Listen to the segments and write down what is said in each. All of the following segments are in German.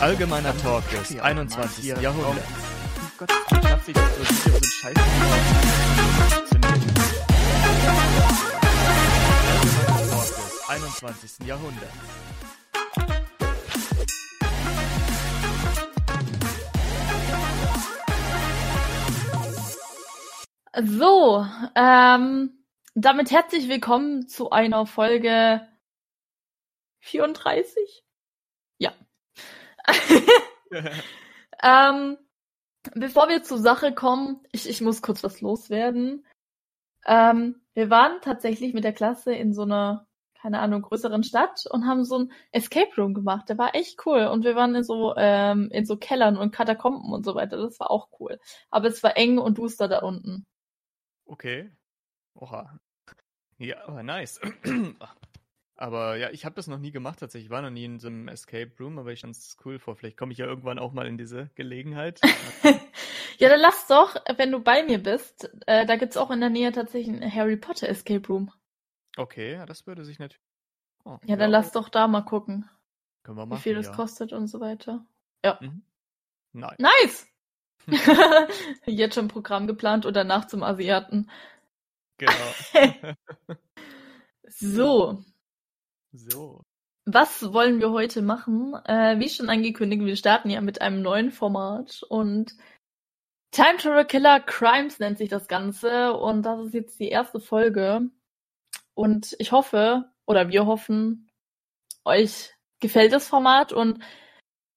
Allgemeiner Talk des 21. Jahrhunderts. Das so ein Scheiß Allgemeiner Talk des 21. Jahrhunderts. So, ähm, damit herzlich willkommen zu einer Folge 34? Ähm, bevor wir zur Sache kommen, ich, ich muss kurz was loswerden. Ähm, wir waren tatsächlich mit der Klasse in so einer, keine Ahnung, größeren Stadt und haben so ein Escape Room gemacht. Der war echt cool. Und wir waren in so, ähm, in so Kellern und Katakomben und so weiter. Das war auch cool. Aber es war eng und duster da unten. Okay. Oha. Ja, aber nice. aber ja, ich habe das noch nie gemacht tatsächlich. Ich war noch nie in so einem Escape Room, aber ich fand es cool vor. Vielleicht komme ich ja irgendwann auch mal in diese Gelegenheit. ja, dann lass doch, wenn du bei mir bist, äh, da gibt's auch in der Nähe tatsächlich einen Harry Potter Escape Room. Okay, ja, das würde sich natürlich. Oh, Ja, dann lass doch da mal gucken, Können wir wie machen. viel das ja. kostet und so weiter. Ja. Mhm. Nein. Nice! Jetzt schon Programm geplant und danach zum Asiaten. Genau. So, so. was wollen wir heute machen? Äh, wie schon angekündigt, wir starten ja mit einem neuen Format und Time Travel Killer Crimes nennt sich das Ganze und das ist jetzt die erste Folge. Und ich hoffe, oder wir hoffen, euch gefällt das Format und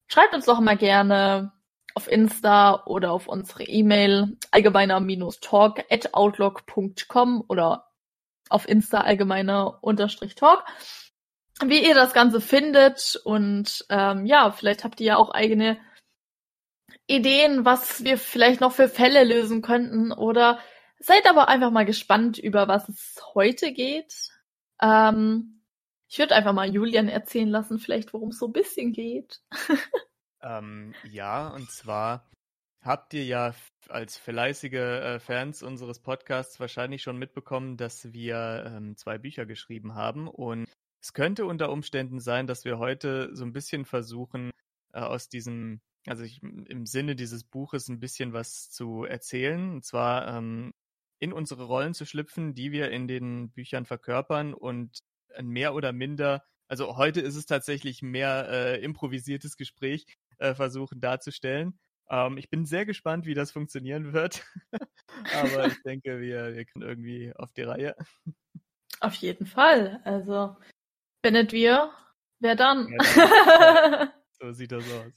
schreibt uns doch mal gerne auf Insta oder auf unsere E-Mail allgemeiner-talk at outlook.com oder auf Insta allgemeiner-talk, wie ihr das Ganze findet und ähm, ja, vielleicht habt ihr ja auch eigene Ideen, was wir vielleicht noch für Fälle lösen könnten oder seid aber einfach mal gespannt, über was es heute geht. Ähm, ich würde einfach mal Julian erzählen lassen, vielleicht worum es so ein bisschen geht. Ähm, ja, und zwar habt ihr ja als fleißige äh, Fans unseres Podcasts wahrscheinlich schon mitbekommen, dass wir ähm, zwei Bücher geschrieben haben. Und es könnte unter Umständen sein, dass wir heute so ein bisschen versuchen, äh, aus diesem, also ich, im Sinne dieses Buches ein bisschen was zu erzählen. Und zwar ähm, in unsere Rollen zu schlüpfen, die wir in den Büchern verkörpern und mehr oder minder, also heute ist es tatsächlich mehr äh, improvisiertes Gespräch, äh, versuchen darzustellen. Ähm, ich bin sehr gespannt, wie das funktionieren wird. Aber ich denke, wir, wir können irgendwie auf die Reihe. Auf jeden Fall. Also, wenn nicht wir, wer dann? Ja, So sieht das aus.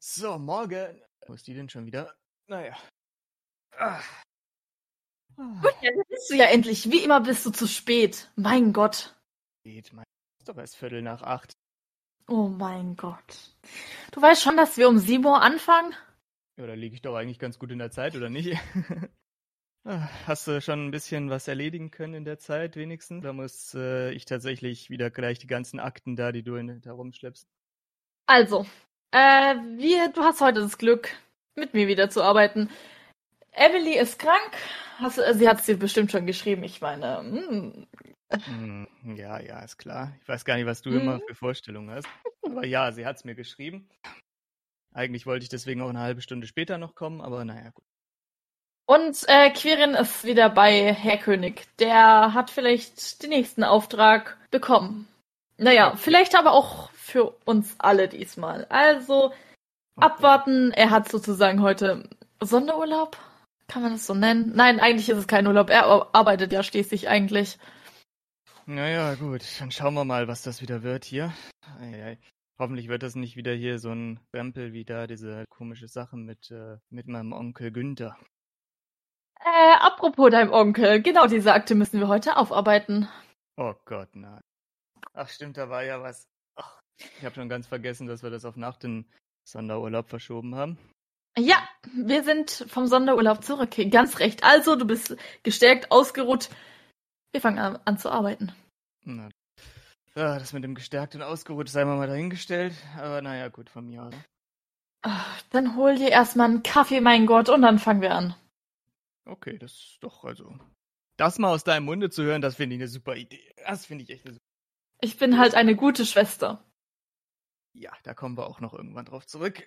So, morgen. Wo ist die denn schon wieder? Naja. Ah. Ah, Gut, ja, dann bist du ja endlich. Wie immer bist du zu spät. Mein Gott. geht, mein. Ist doch erst Viertel nach acht. Oh mein Gott. Du weißt schon, dass wir um 7 Uhr anfangen? Ja, da liege ich doch eigentlich ganz gut in der Zeit, oder nicht? Ah, Hast du schon ein bisschen was erledigen können in der Zeit wenigstens? Da muss äh, ich tatsächlich wieder gleich die ganzen Akten da, die du in, da rumschleppst. Also, äh, wir, du hast heute das Glück, mit mir wieder zu arbeiten. Emily ist krank. Hast, sie hat es dir bestimmt schon geschrieben. Ich meine, hm, Hm, ja, ja, ist klar. Ich weiß gar nicht, was du Mhm. immer für Vorstellungen hast. Aber ja, sie hat es mir geschrieben. Eigentlich wollte ich deswegen auch eine halbe Stunde später noch kommen, aber naja, gut. Und äh, Quirin ist wieder bei Herr König. Der hat vielleicht den nächsten Auftrag bekommen. Naja, vielleicht aber auch für uns alle diesmal. Also Okay. abwarten. Er hat sozusagen heute Sonderurlaub. Kann man das so nennen? Nein, eigentlich ist es kein Urlaub. Er ar- arbeitet ja schließlich eigentlich. Naja, gut, dann schauen wir mal, was das wieder wird hier. Eieiei. Hoffentlich wird das nicht wieder hier so ein Rempel wie da, diese komische Sache mit, äh, mit meinem Onkel Günther. Äh, apropos deinem Onkel. Genau diese Akte müssen wir heute aufarbeiten. Oh Gott, nein. Ach stimmt, da war ja was. Ach, ich habe schon ganz vergessen, dass wir das auf nach den Sonderurlaub verschoben haben. Ja, wir sind vom Sonderurlaub zurück. Ganz recht. Also, du bist gestärkt, ausgeruht. Wir fangen an, an zu arbeiten. Na, Ja, das mit dem gestärkt und ausgeruht sei mal dahingestellt. Aber naja, gut, von mir aus. Ach, Dann hol dir erstmal einen Kaffee, mein Gott, und dann fangen wir an. Okay, das ist doch, also. Das mal aus deinem Munde zu hören, das finde ich eine super Idee. Das finde ich echt eine super Ich bin halt eine gute Schwester. Ja, da kommen wir auch noch irgendwann drauf zurück.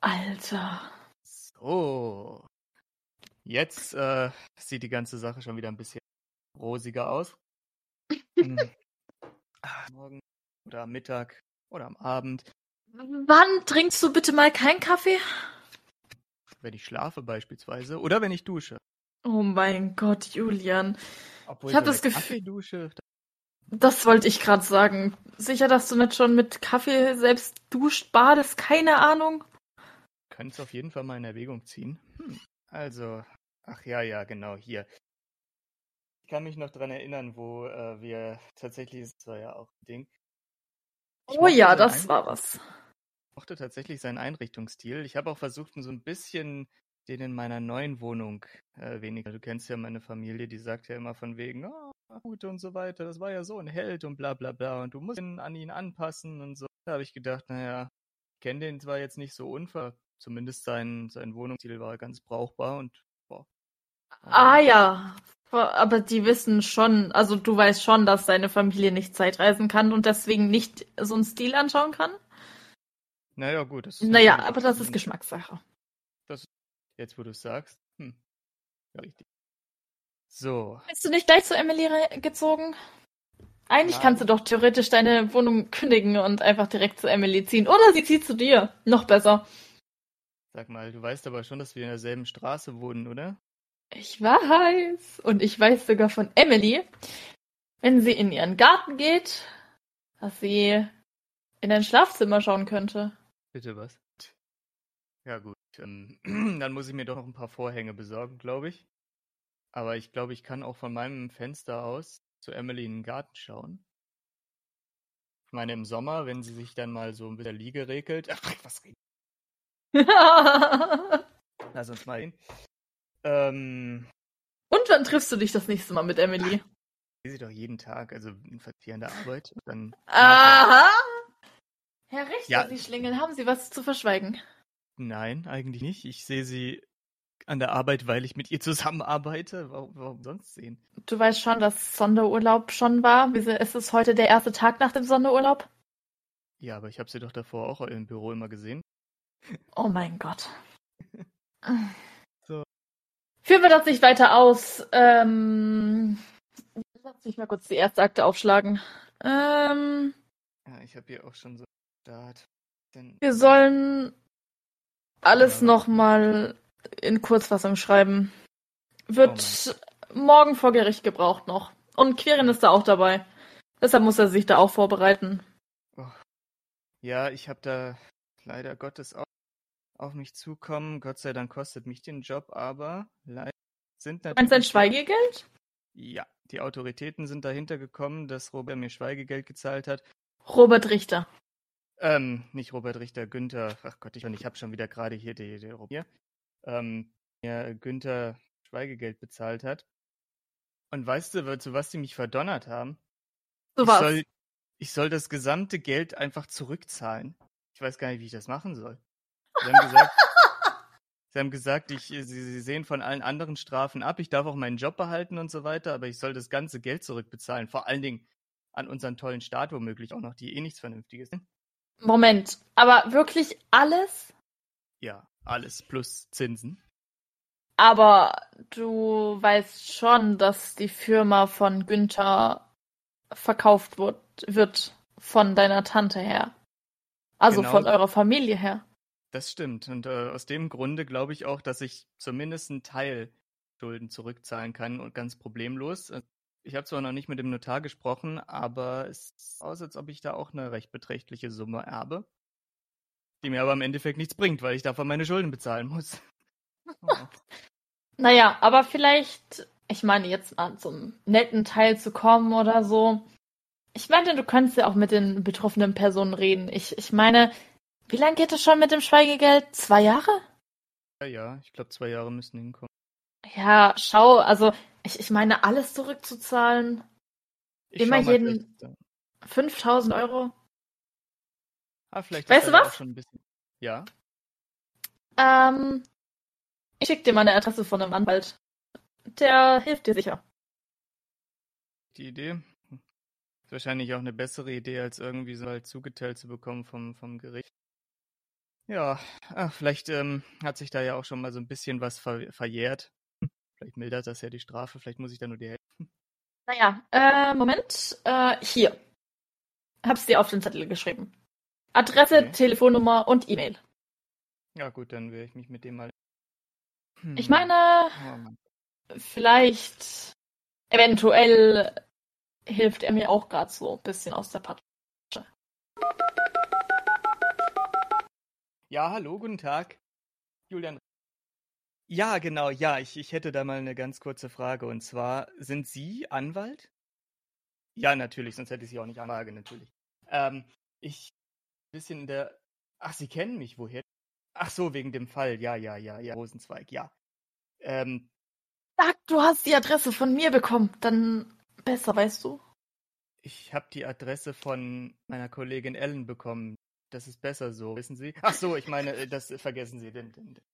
Alter. So. Jetzt äh, sieht die ganze Sache schon wieder ein bisschen rosiger aus. Hm. Ah, Morgen oder am Mittag oder am Abend, Wann trinkst du bitte mal keinen Kaffee? wenn ich schlafe beispielsweise oder wenn ich dusche. Oh mein Gott, Julian. Obwohl Ich hab so das Gefühl- Kaffeedusche, Das wollte ich gerade sagen. Sicher, dass du nicht schon mit Kaffee selbst duscht, badest? Keine Ahnung. Könnte es auf jeden Fall mal in Erwägung ziehen. Hm. Also, ach ja, ja, genau, hier. Ich kann mich noch dran erinnern, wo äh, wir tatsächlich, das war ja auch ein Ding. Ich Oh ja, das Ein- war was. Ich mochte tatsächlich seinen Einrichtungsstil. Ich habe auch versucht, so ein bisschen den in meiner neuen Wohnung äh, weniger. Du kennst ja meine Familie, die sagt ja immer von wegen, oh, gut und so weiter, das war ja so ein Held und bla bla bla und du musst ihn an ihn anpassen und so. Da habe ich gedacht, naja, ich kenne den zwar jetzt nicht so unver, zumindest sein, sein Wohnungsstil war ganz brauchbar und boah. Ah ja. Aber die wissen schon, also du weißt schon, dass deine Familie nicht Zeitreisen kann und deswegen nicht so einen Stil anschauen kann? Naja, gut. Das Naja, aber das ist Geschmackssache. Jetzt, wo du es sagst. Hm. Ja, richtig. So, Bist du nicht gleich zu Emily gezogen? Eigentlich Nein. kannst du doch theoretisch deine Wohnung kündigen und einfach direkt zu Emily ziehen. Oder sie zieht zu dir. Noch besser. Sag mal, du weißt aber schon, dass wir in derselben Straße wohnen, oder? Ich weiß. Und ich weiß sogar von Emily, wenn sie in ihren Garten geht, dass sie in ein Schlafzimmer schauen könnte. Bitte was? Ja, gut. Ähm, dann muss ich mir doch noch ein paar Vorhänge besorgen, glaube ich. Aber ich glaube, ich kann auch von meinem Fenster aus zu Emily in den Garten schauen. Ich meine, im Sommer, wenn sie sich dann mal so mit der Liege regelt. Ach, was regelt? Lass uns mal hin. Ähm, Und wann triffst du dich das nächste Mal mit Emily? ich sehe sie doch jeden Tag, also in Verkehr in der Arbeit. Und dann Aha! Herr Richter, Ja. Sie Schlingel, haben Sie was zu verschweigen? Nein, eigentlich nicht. Ich sehe sie an der Arbeit, weil ich mit ihr zusammenarbeite. Warum, warum sonst sehen? Du weißt schon, dass Sonderurlaub schon war. Wieso ist es heute der erste Tag nach dem Sonderurlaub? Ja, aber ich habe sie doch davor auch im Büro immer gesehen. Oh mein Gott. So. Führen wir das nicht weiter aus. Ähm, lass mich mal kurz die erste Akte aufschlagen. Ähm, Ja, ich habe hier auch schon so Start. Denn, wir sollen alles Ja. nochmal in Kurzfassung schreiben. Wird morgen vor Gericht gebraucht noch. Und Quirin ist da auch dabei. Deshalb muss er sich da auch vorbereiten. Ja, ich habe da leider Gottes auch auf mich zukommen. Gott sei Dank kostet mich den Job, aber leider sind Meinst du ein natürlich. Schweigegeld? Ja, die Autoritäten sind dahinter gekommen, dass Robert mir Schweigegeld gezahlt hat. Robert Richter. Ähm, nicht Robert Richter, Günther. Ach Gott, ich, ich habe schon wieder gerade hier die, die hier. Ähm, mir Günther Schweigegeld bezahlt hat. Und weißt du, zu was die mich verdonnert haben? So ich was. soll, ich soll das gesamte Geld einfach zurückzahlen. Ich weiß gar nicht, wie ich das machen soll. Sie haben gesagt, sie, haben gesagt ich, sie, sie sehen von allen anderen Strafen ab, ich darf auch meinen Job behalten und so weiter, aber ich soll das ganze Geld zurückbezahlen. Vor allen Dingen an unseren tollen Staat womöglich auch noch, die eh nichts Vernünftiges sind. Moment, aber wirklich alles? Ja, alles plus Zinsen. Aber du weißt schon, dass die Firma von Günther verkauft wird, wird von deiner Tante her. Also Genau. von eurer Familie her. Das stimmt. Und äh, aus dem Grunde glaube ich auch, dass ich zumindest einen Teil Schulden zurückzahlen kann und ganz problemlos. Äh, Ich habe zwar noch nicht mit dem Notar gesprochen, aber es sieht aus, als ob ich da auch eine recht beträchtliche Summe erbe, die mir aber im Endeffekt nichts bringt, weil ich davon meine Schulden bezahlen muss. Naja, aber vielleicht, ich meine, jetzt mal zum netten Teil zu kommen oder so. Ich meine, du könntest ja auch mit den betroffenen Personen reden. Ich, ich meine, wie lange geht es schon mit dem Schweigegeld? Zwei Jahre? Ja, ja, ich glaube, zwei Jahre müssen hinkommen. Ja, schau, also ich, ich meine, alles zurückzuzahlen. Ich Immer jeden- vielleicht, äh, 5000 Euro. ah, vielleicht Weißt du was? auch schon ein bisschen. Ja, Ähm, ich schicke dir mal eine Adresse von einem Anwalt. Der hilft dir sicher. die Idee. Ist wahrscheinlich auch eine bessere Idee, als irgendwie so halt zugeteilt zu bekommen vom, vom Gericht. Ja, ach, vielleicht ähm, hat sich da ja auch schon mal so ein bisschen was ver verjährt. Vielleicht mildert das ja die Strafe, vielleicht muss ich da nur die Hälfte. Naja, äh, Moment. Äh, hier. Hab's dir auf den Zettel geschrieben. Adresse, Okay. Telefonnummer und E-Mail. Ja, gut, dann werde ich mich mit dem mal. Ich Hm. meine, Oh vielleicht, eventuell hilft er mir auch gerade so ein bisschen aus der Patsche. Ja, hallo, guten Tag. Julian. Ja, genau, ja, ich, ich hätte da mal eine ganz kurze Frage. Und zwar, sind Sie Anwalt? Ja, natürlich, sonst hätte ich Sie auch nicht anfrage, natürlich. Ähm, ich ein bisschen in der. Ach, Sie kennen mich, woher? Ach so, wegen dem Fall. Ja, ja, ja, ja. Rosenzweig, ja. Ähm, Sag, du hast die Adresse von mir bekommen. Dann besser, weißt du. ich habe die Adresse von meiner Kollegin Ellen bekommen. Das ist besser so, wissen Sie? Ach so, ich meine, äh, das äh, vergessen Sie. Den, den, den.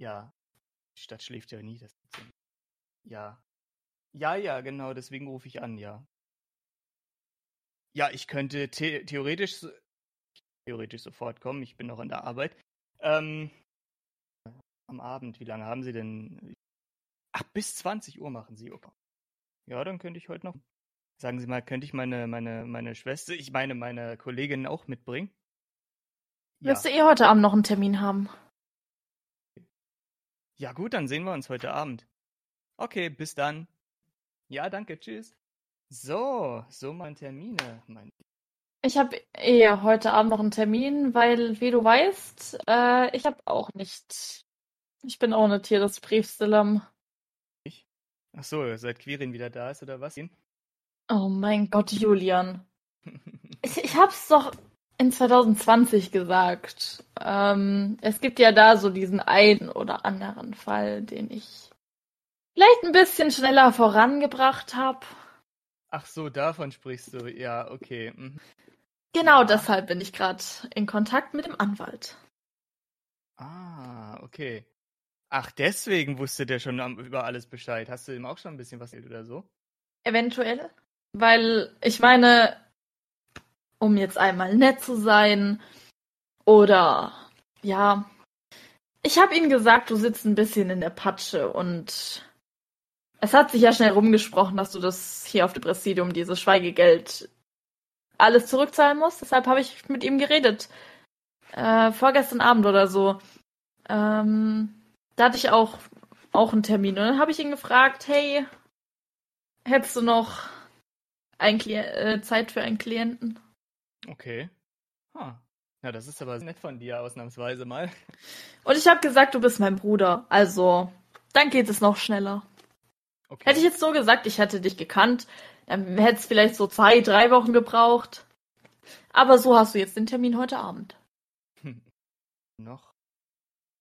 Ja, die Stadt schläft ja nie. Das ja. Ja. Ja, genau, deswegen rufe ich an, ja. Ja, ich könnte the theoretisch, theoretisch sofort kommen. Ich bin noch an der Arbeit. Ähm, am Abend, wie lange haben Sie denn? Ach, bis 20 Uhr machen Sie. Okay. Ja, dann könnte ich heute noch. Sagen Sie mal, könnte ich meine, meine, meine Schwester, ich meine, meine Kollegin auch mitbringen? Ja. Wirst du eh heute Abend noch einen Termin haben? Ja, gut, dann sehen wir uns heute Abend. Okay, bis dann. Ja, danke, tschüss. So, so meine Termine. Mein Ich habe eh heute Abend noch einen Termin, weil, wie du weißt, äh, ich habe auch nicht. Ich bin auch nicht hier das Briefstillamm. Ach so, seit Quirin wieder da ist, oder was? Oh mein Gott, Julian. Ich, ich hab's doch in 2020 gesagt. Ähm, es gibt ja da so diesen einen oder anderen Fall, den ich vielleicht ein bisschen schneller vorangebracht habe. Ach so, davon sprichst du. Ja, okay. mhm. Genau Ja. deshalb bin ich gerade in Kontakt mit dem Anwalt. Ah, okay. Ach, deswegen wusste der schon über alles Bescheid. Hast du ihm auch schon ein bisschen was erzählt oder so? Eventuell. Weil ich meine, um jetzt einmal nett zu sein oder ja, ich habe ihm gesagt, du sitzt ein bisschen in der Patsche und es hat sich ja schnell rumgesprochen, dass du das hier auf dem Präsidium, dieses Schweigegeld, alles zurückzahlen musst. Deshalb habe ich mit ihm geredet. Äh, vorgestern Abend oder so. Ähm, da hatte ich auch, auch einen Termin. Und dann habe ich ihn gefragt, hey, hättest du noch ein Kli äh, Zeit für einen Klienten? Okay. Ah. Na, das ist aber nett von dir, ausnahmsweise mal. Und ich habe gesagt, du bist mein Bruder. Also, dann geht es noch schneller. Okay. Hätte ich jetzt so gesagt, ich hätte dich gekannt, dann hätte es vielleicht so zwei, drei Wochen gebraucht. Aber so hast du jetzt den Termin heute Abend. noch?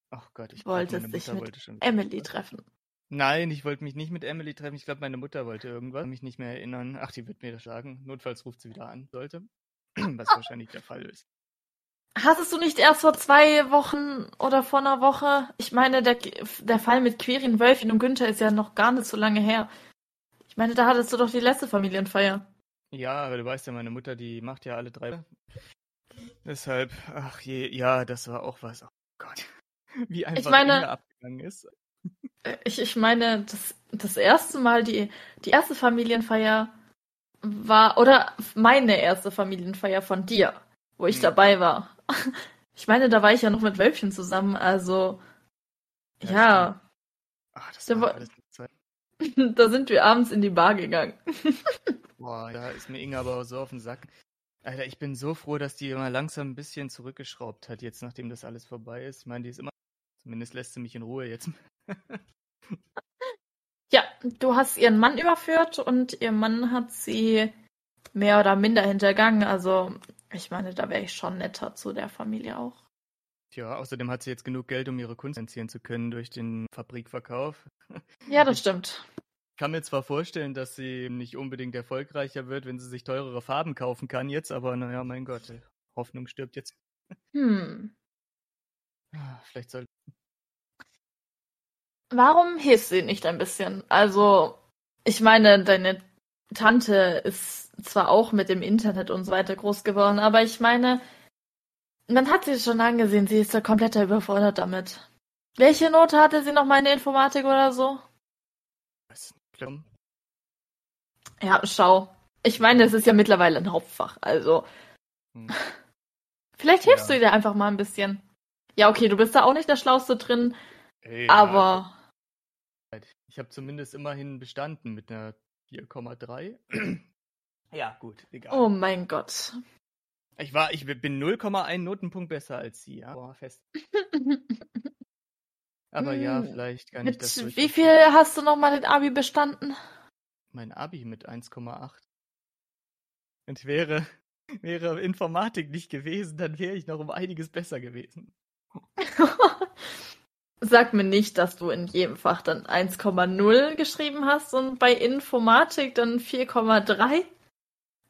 Ach Gott, ich meine dich mit wollte Emily treffen. Nein, ich wollte mich nicht mit Emily treffen. Ich glaube, meine Mutter wollte irgendwas. Kann mich nicht mehr erinnern. Ach, die wird mir das sagen. Notfalls ruft sie wieder an, sollte. Was wahrscheinlich der Fall ist. Hattest du nicht erst vor zwei Wochen oder vor einer Woche? Ich meine, der, der Fall mit Quirin, Wölfin und Günther ist ja noch gar nicht so lange her. Ich meine, da hattest du doch die letzte Familienfeier. Ja, aber du weißt ja, meine Mutter, die macht ja alle drei. Deshalb, ach je, ja, das war auch was. Oh Gott. Wie einfach meine- Inge abgegangen ist. Äh, Ich, ich meine, das, das erste Mal, die, die erste Familienfeier war, oder meine erste Familienfeier von dir, wo ich Hm. dabei war. Ich meine, da war ich ja noch mit Wölfchen zusammen, also Ja, ja, Ach, das Da war da sind wir abends in die Bar gegangen. Boah, da ist mir Inge aber so auf den Sack. Alter, ich bin so froh, dass die immer langsam ein bisschen zurückgeschraubt hat, jetzt nachdem das alles vorbei ist. Ich meine, die ist immer. Zumindest lässt sie mich in Ruhe jetzt. Ja, du hast ihren Mann überführt und ihr Mann hat sie mehr oder minder hintergangen. Also, ich meine, da wäre ich schon netter zu der Familie auch. Tja, außerdem hat sie jetzt genug Geld, um ihre Kunst entziehen zu können durch den Fabrikverkauf. Ja, das stimmt. kann mir zwar vorstellen, dass sie nicht unbedingt erfolgreicher wird, wenn sie sich teurere Farben kaufen kann jetzt, aber naja, mein Gott, Hoffnung stirbt jetzt. Hm. Ah, Vielleicht soll. Warum hilfst du nicht ein bisschen? Also, ich meine, deine Tante ist zwar auch mit dem Internet und so weiter groß geworden, aber ich meine, man hat sie schon angesehen, sie ist da komplett überfordert damit. Welche Note hatte sie noch mal in der Informatik oder so? Was? Glauben? Ja, schau. Ich meine, es ist ja mittlerweile ein Hauptfach, also. Hm. Vielleicht hilfst Ja. du ihr einfach mal ein bisschen. Ja, okay, du bist da auch nicht der Schlauste drin, Ey, aber. ja, Ich habe zumindest immerhin bestanden mit einer 4,3. ja, gut, egal. Oh mein Gott. Ich war, ich bin 0,1 Notenpunkt besser als sie, ja. Boah, fest. Aber ja, Hm, vielleicht kann Mit ich das wie viel hast du noch mal den Abi bestanden? Mein Abi mit 1,8. Und wäre, wäre Informatik nicht gewesen, dann wäre ich noch um einiges besser gewesen. Sag mir nicht, dass du in jedem Fach dann 1,0 geschrieben hast und bei Informatik dann 4,3?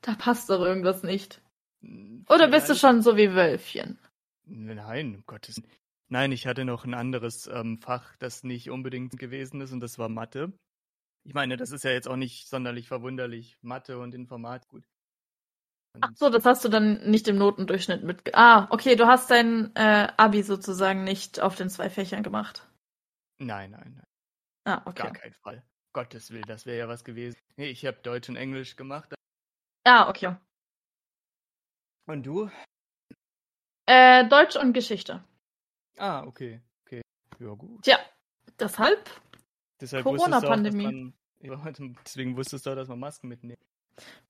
Da passt doch irgendwas nicht. Hm, Oder bist du schon so wie Wölfchen? Nein, um Gottes. Nein, ich hatte noch ein anderes ähm, Fach, das nicht unbedingt gewesen ist, und das war Mathe. Ich meine, das ist ja jetzt auch nicht sonderlich verwunderlich. Mathe und Informatik, gut. Ach so, das hast du dann nicht im Notendurchschnitt mit. Ah, okay, du hast dein äh, Abi sozusagen nicht auf den zwei Fächern gemacht. Nein, nein, nein. Ah, okay. Gar keinen Fall. Gottes Willen, das wäre ja was gewesen. Nee, ich habe Deutsch und Englisch gemacht. Ah, okay. Und du? Äh, Deutsch und Geschichte. Ah, okay. Okay. Ja, gut. Tja, deshalb. Deshalb Corona-Pandemie. deswegen wusstest du auch, dass man Masken mitnehmen.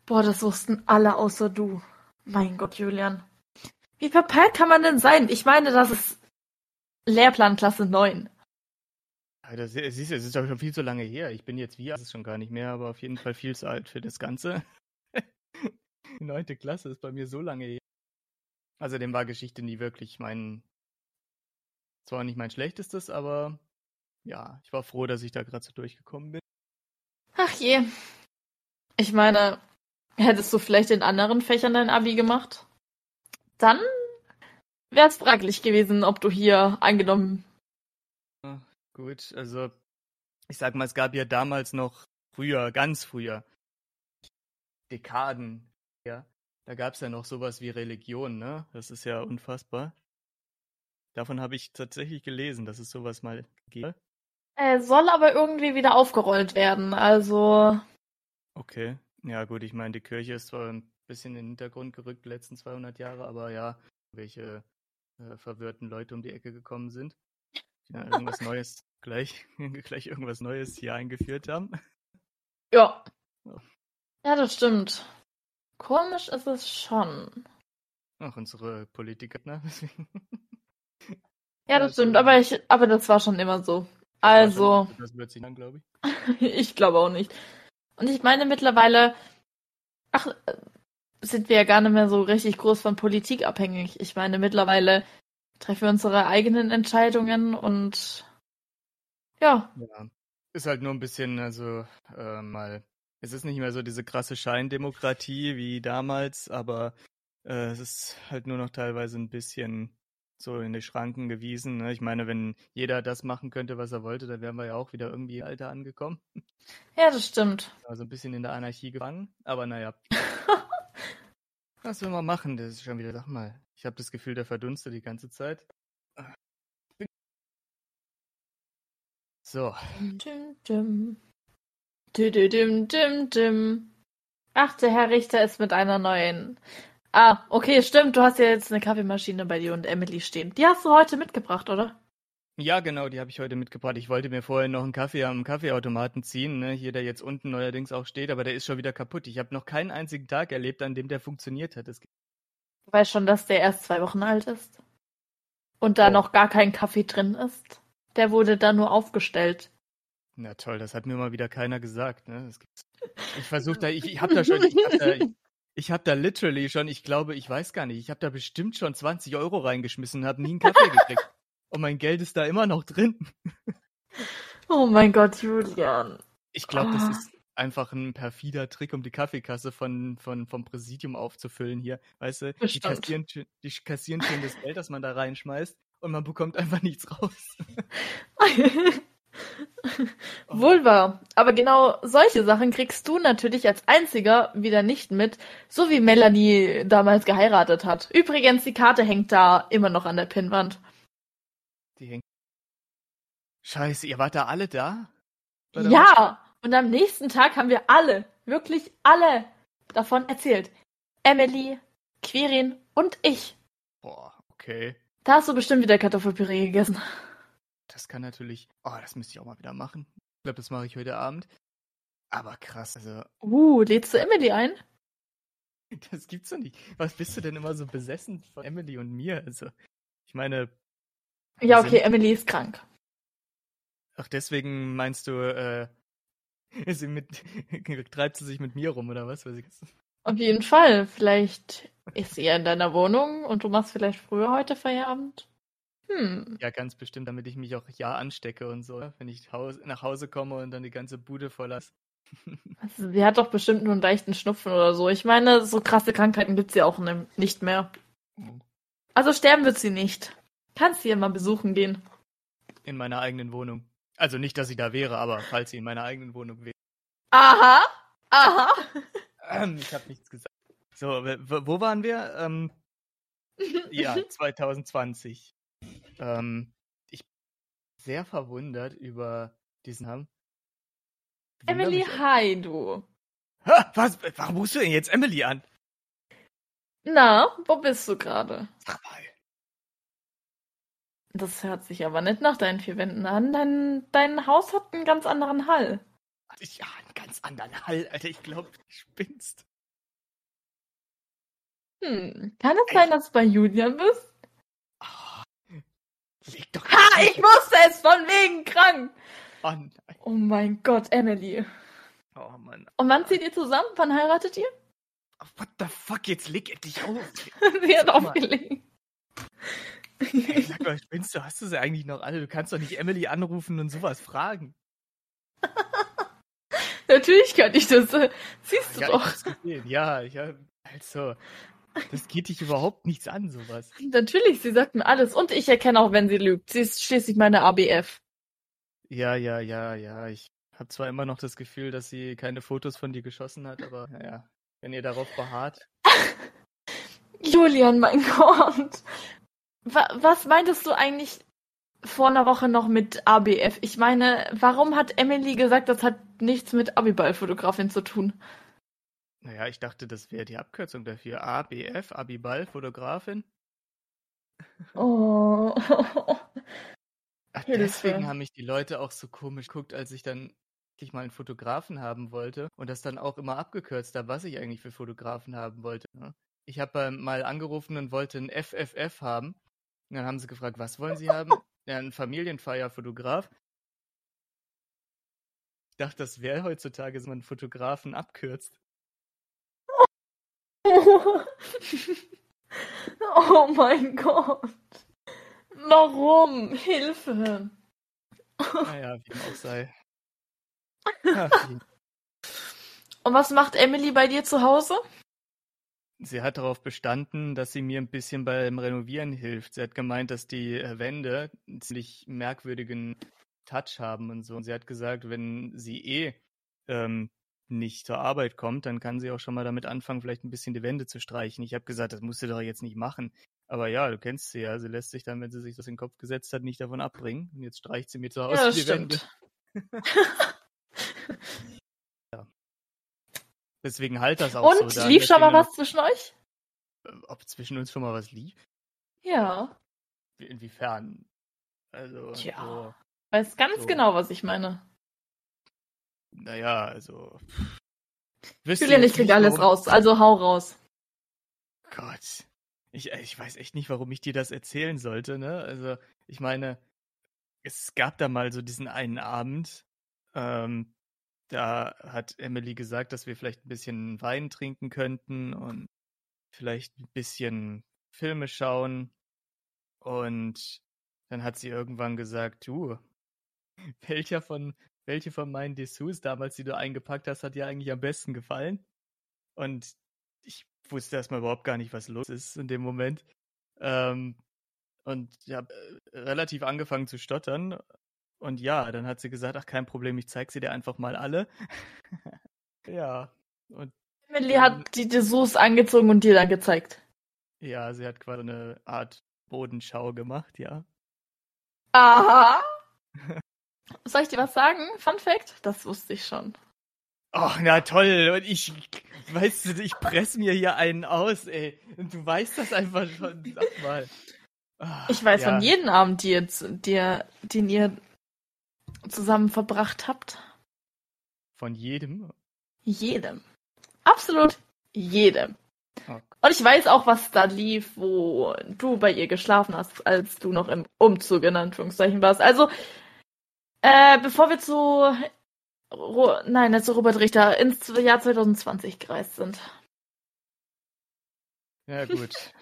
Boah, das wussten alle außer du. Mein Gott, Julian. Wie verpeilt kann man denn sein? Ich meine, das ist Lehrplan Klasse 9. Ja, das, siehst du, es ist doch schon viel zu lange her. Ich bin jetzt wie, das ist schon gar nicht mehr, aber auf jeden Fall viel zu alt für das Ganze. Die neunte Klasse ist bei mir so lange her. Außerdem war Geschichte nie wirklich mein, zwar nicht mein schlechtestes, aber ja, ich war froh, dass ich da gerade so durchgekommen bin. Ach je. Ich meine, hättest du vielleicht in anderen Fächern dein Abi gemacht? Dann wäre es fraglich gewesen, ob du hier angenommen. Ja, gut, also ich sag mal, es gab ja damals noch früher, ganz früher, Dekaden, ja, da gab es ja noch sowas wie Religion, ne? Das ist ja unfassbar. Davon habe ich tatsächlich gelesen, dass es sowas mal gibt. Äh, soll aber irgendwie wieder aufgerollt werden. Also, Okay, ja gut, ich meine, die Kirche ist zwar ein bisschen in den Hintergrund gerückt die letzten 200 Jahre, aber ja, welche äh, verwirrten Leute um die Ecke gekommen sind, die dann irgendwas Neues gleich, gleich irgendwas Neues hier eingeführt haben. ja. Ja. Ja, das stimmt. Komisch ist es schon. Ach, unsere Politiker, ne? Ja, das stimmt, aber ich, aber das war schon immer so. Also, Das wird sich dann, glaube ich. ich glaube auch nicht. Und ich meine mittlerweile, ach, äh, sind wir ja gar nicht mehr so richtig groß von Politik abhängig. Ich meine, mittlerweile treffen wir unsere eigenen Entscheidungen und ja, Ja. Ist halt nur ein bisschen, also äh, mal, es ist nicht mehr so diese krasse Scheindemokratie wie damals, aber äh, es ist halt nur noch teilweise ein bisschen so in die Schranken gewiesen. Ne? Ich meine, wenn jeder das machen könnte, was er wollte, dann wären wir ja auch wieder irgendwie Alter angekommen. ja, das stimmt. Also ein bisschen in der Anarchie gefangen, aber naja. Was will man machen? Das ist schon wieder, sag mal, ich habe das Gefühl, der verdunstet die ganze Zeit. So, Dim, dim. Dü, dü, dim, dim, dim. Ach, der Herr Richter ist mit einer neuen. Ah, okay, stimmt. Du hast ja jetzt eine Kaffeemaschine bei dir und Emily stehen. Die hast du heute mitgebracht, oder? Ja, genau, die habe ich heute mitgebracht. Ich wollte mir vorher noch einen Kaffee am Kaffeeautomaten ziehen, ne? hier der jetzt unten neuerdings auch steht, aber der ist schon wieder kaputt. Ich habe noch keinen einzigen Tag erlebt, an dem der funktioniert hat. Du weißt schon, dass der erst zwei Wochen alt ist. Und da Oh. noch gar kein Kaffee drin ist. Der wurde da nur aufgestellt. Na toll, das hat mir mal wieder keiner gesagt. Ne? Ich versuche da, ich, ich habe da schon, ich habe da, ich, ich hab da literally schon, ich glaube, ich weiß gar nicht, ich habe da bestimmt schon 20 Euro reingeschmissen und habe nie einen Kaffee gekriegt. Und mein Geld ist da immer noch drin. Oh mein Gott, Julian. Ich glaube, das Ah. ist einfach ein perfider Trick, um die Kaffeekasse von, von, vom Präsidium aufzufüllen hier. Weißt du, die kassieren, die kassieren schön das Geld, das man da reinschmeißt und man bekommt einfach nichts raus. Wohl wahr. Aber genau solche Sachen kriegst du natürlich als einziger wieder nicht mit, so wie Melanie damals geheiratet hat. Übrigens, die Karte hängt da immer noch an der Pinnwand. Die hängt. Scheiße, ihr wart da alle da? Bei der Ja! Und am nächsten Tag haben wir alle, wirklich alle davon erzählt. Emily, Quirin und ich. Boah, okay. Da hast du bestimmt wieder Kartoffelpüree gegessen. Das kann natürlich. Oh, das müsste ich auch mal wieder machen. Ich glaube, das mache ich heute Abend. Aber krass, also, Uh, lädst du Emily ein? das gibt's doch nicht. Was bist du denn immer so besessen von Emily und mir? Also, ich meine. Ja, okay, sind- Emily ist krank. Ach, deswegen meinst du, äh, sie mit, treibt sie sich mit mir rum oder was? Weil sie, Auf jeden Fall. Vielleicht ist sie ja in deiner Wohnung und du machst vielleicht früher heute Feierabend. Hm. ja, ganz bestimmt, damit ich mich auch ja anstecke und so. Wenn ich nach Hause komme und dann die ganze Bude voll lasse. Also, sie hat doch bestimmt nur einen leichten Schnupfen oder so. Ich meine, so krasse Krankheiten gibt's ja auch ne- nicht mehr. Also sterben wird sie nicht. Kannst sie ja mal besuchen gehen. In meiner eigenen Wohnung. Also nicht, dass sie da wäre, aber falls sie in meiner eigenen Wohnung wäre. Aha! Aha! Ähm, ich habe nichts gesagt. So, wo waren wir? Ähm, ja, 2020. Ähm, ich bin sehr verwundert über diesen Namen. Emily, mich- hi, du. Ha, was? Warum rufst du denn jetzt Emily an? Na, wo bist du gerade? Sag mal. Das hört sich aber nicht nach deinen vier Wänden an. Dein, dein Haus hat einen ganz anderen Hall. Ich, ja, einen ganz anderen Hall, Alter. Ich glaube, du spinnst. Hm, kann es sein, dass du bei Julian bist? Ah, leg doch Ha, ich wusste es, von wegen krank. an. Oh mein Gott, Emily. Oh Mann. Und wann zieht ihr zusammen? Wann heiratet ihr? What the fuck, jetzt leg endlich auf. Sie hat aufgelegt. Ey, sag mal, spinnst du? Hast du sie eigentlich noch alle? Du kannst doch nicht Emily anrufen und sowas fragen. Natürlich kann ich das. äh, Siehst du Ja, ich doch. hab's gesehen. Ja, ich hab, also, das geht dich überhaupt nichts an, sowas. Natürlich, sie sagt mir alles. Und ich erkenne auch, wenn sie lügt. Sie ist schließlich meine ABF. Ja, ja, ja, ja. Ich habe zwar immer noch das Gefühl, dass sie keine Fotos von dir geschossen hat, aber naja, wenn ihr darauf beharrt. Julian, mein Gott. Wa was meintest du eigentlich vor einer Woche noch mit ABF? Ich meine, warum hat Emily gesagt, das hat nichts mit Abiball-Fotografin zu tun? Naja, ich dachte, das wäre die Abkürzung dafür. ABF, Abiball, Fotografin. Oh. Ach, deswegen haben mich die Leute auch so komisch geguckt, als ich dann endlich mal einen Fotografen haben wollte und das dann auch immer abgekürzt habe, was ich eigentlich für Fotografen haben wollte. ne? Ich habe ähm, mal angerufen und wollte einen FFF haben. Und dann haben sie gefragt, was wollen sie haben? Ja, einen Familienfeierfotograf. Ich dachte, das wäre heutzutage, dass man einen Fotografen abkürzt. oh mein Gott. Warum? Hilfe. Naja, wie dem auch sei. Und was macht Emily bei dir zu Hause? Sie hat darauf bestanden, dass sie mir ein bisschen beim Renovieren hilft. Sie hat gemeint, dass die äh, Wände einen ziemlich merkwürdigen Touch haben und so. Und sie hat gesagt, wenn sie eh ähm, nicht zur Arbeit kommt, dann kann sie auch schon mal damit anfangen, vielleicht ein bisschen die Wände zu streichen. Ich habe gesagt, das musst du doch jetzt nicht machen. Aber ja, du kennst sie ja. Sie lässt sich dann, wenn sie sich das in den Kopf gesetzt hat, nicht davon abbringen. Und jetzt streicht sie mir zu Hause Ja, die Wände. stimmt. Deswegen halt das auch so. Und da an lief schon mal was zwischen euch? noch- Ob zwischen uns schon mal was lief? Ja. Inwiefern? Also, Tja. so, Weiß ganz So. genau, was ich meine. Naja, also. Julian, ich krieg nicht, alles warum- raus, also hau raus. Gott. Ich, äh, ich weiß echt nicht, warum ich dir das erzählen sollte, ne? Also, ich meine, es gab da mal so diesen einen Abend, ähm, da hat Emily gesagt, dass wir vielleicht ein bisschen Wein trinken könnten und vielleicht ein bisschen Filme schauen. Und dann hat sie irgendwann gesagt, du, welcher von welche von meinen Dessous damals, die du eingepackt hast, hat dir eigentlich am besten gefallen? Und ich wusste erstmal überhaupt gar nicht, was los ist in dem Moment. Ähm, und ich habe äh, relativ angefangen zu stottern. Und ja, dann hat sie gesagt, ach kein Problem, ich zeig sie dir einfach mal alle. ja. Und Emily hat die Dessous angezogen und dir dann gezeigt. ja, sie hat quasi eine Art Bodenschau gemacht, ja. Aha. Soll ich dir was sagen? Fun Fact? Das wusste ich schon. Ach, na toll. Und ich, weißt du, ich press mir hier einen aus, ey. Und du weißt das einfach schon. Sag mal. Ah, Ich weiß ja. von jedem Abend, die jetzt, der, den ihr zusammen verbracht habt. Von jedem. Jedem. Absolut jedem. Oh. Und ich weiß auch, was da lief, wo du bei ihr geschlafen hast, als du noch im Umzug in Anführungszeichen warst. Also, äh, bevor wir zu, Ro nein, nicht zu Robert Richter, ins Jahr 2020 gereist sind. Ja, gut.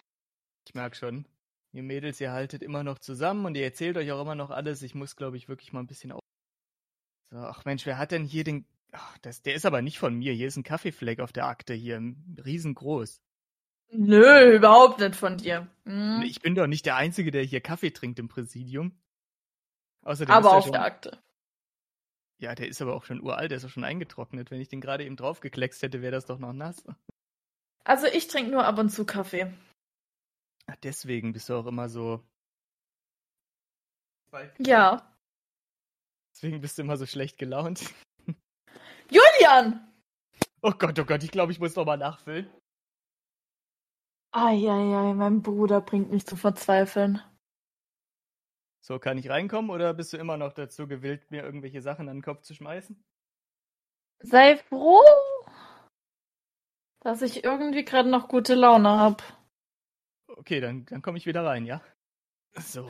Ich merk schon. Ihr Mädels, ihr haltet immer noch zusammen und ihr erzählt euch auch immer noch alles. Ich muss, glaube ich, wirklich mal ein bisschen auf. So, ach Mensch, wer hat denn hier den. Ach, das, der ist aber nicht von mir. Hier ist ein Kaffeefleck auf der Akte hier. Riesengroß. Nö, überhaupt nicht von dir. Hm. Ich bin doch nicht der Einzige, der hier Kaffee trinkt im Präsidium. Außerdem Aber auf schon, der Akte. Ja, der ist aber auch schon uralt, der ist auch schon eingetrocknet. Wenn ich den gerade eben draufgekleckst hätte, wäre das doch noch nass. Also ich trinke nur ab und zu Kaffee. Ach, deswegen bist du auch immer so. Ja. Deswegen bist du immer so schlecht gelaunt. Julian! Oh Gott, oh Gott, ich glaube, ich muss noch mal nachfüllen. Eieiei, mein Bruder bringt mich zu verzweifeln. So, kann ich reinkommen oder bist du immer noch dazu gewillt, mir irgendwelche Sachen an den Kopf zu schmeißen? Sei froh, dass ich irgendwie gerade noch gute Laune hab. Okay, dann, dann komme ich wieder rein, ja? So.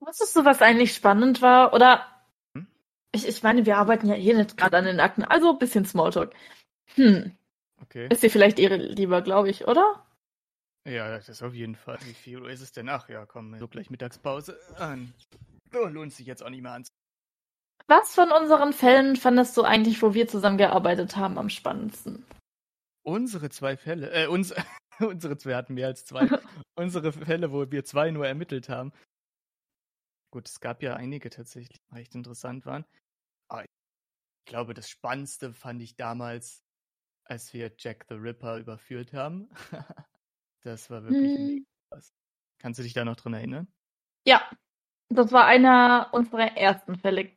Wusstest du, was eigentlich spannend war? Oder Hm? ich, ich meine, wir arbeiten ja hier nicht gerade an den Akten, also ein bisschen Smalltalk. Hm, Okay. ist dir vielleicht ihre lieber, glaube ich, oder? Ja, das auf jeden Fall. Wie viel Uhr ist es denn? Ach ja, komm, so gleich Mittagspause. An. So, lohnt sich jetzt auch nicht mehr an. Was von unseren Fällen fandest du eigentlich, wo wir zusammen gearbeitet haben, am spannendsten? Unsere zwei Fälle, äh, uns, unsere zwei hatten mehr als zwei. unsere Fälle, wo wir zwei nur ermittelt haben. Gut, es gab ja einige tatsächlich, die recht interessant waren. Aber ich glaube, das Spannendste fand ich damals, als wir Jack the Ripper überführt haben. das war wirklich Hm. krass. Kannst du dich da noch dran erinnern? Ja, das war einer unserer ersten Fälle,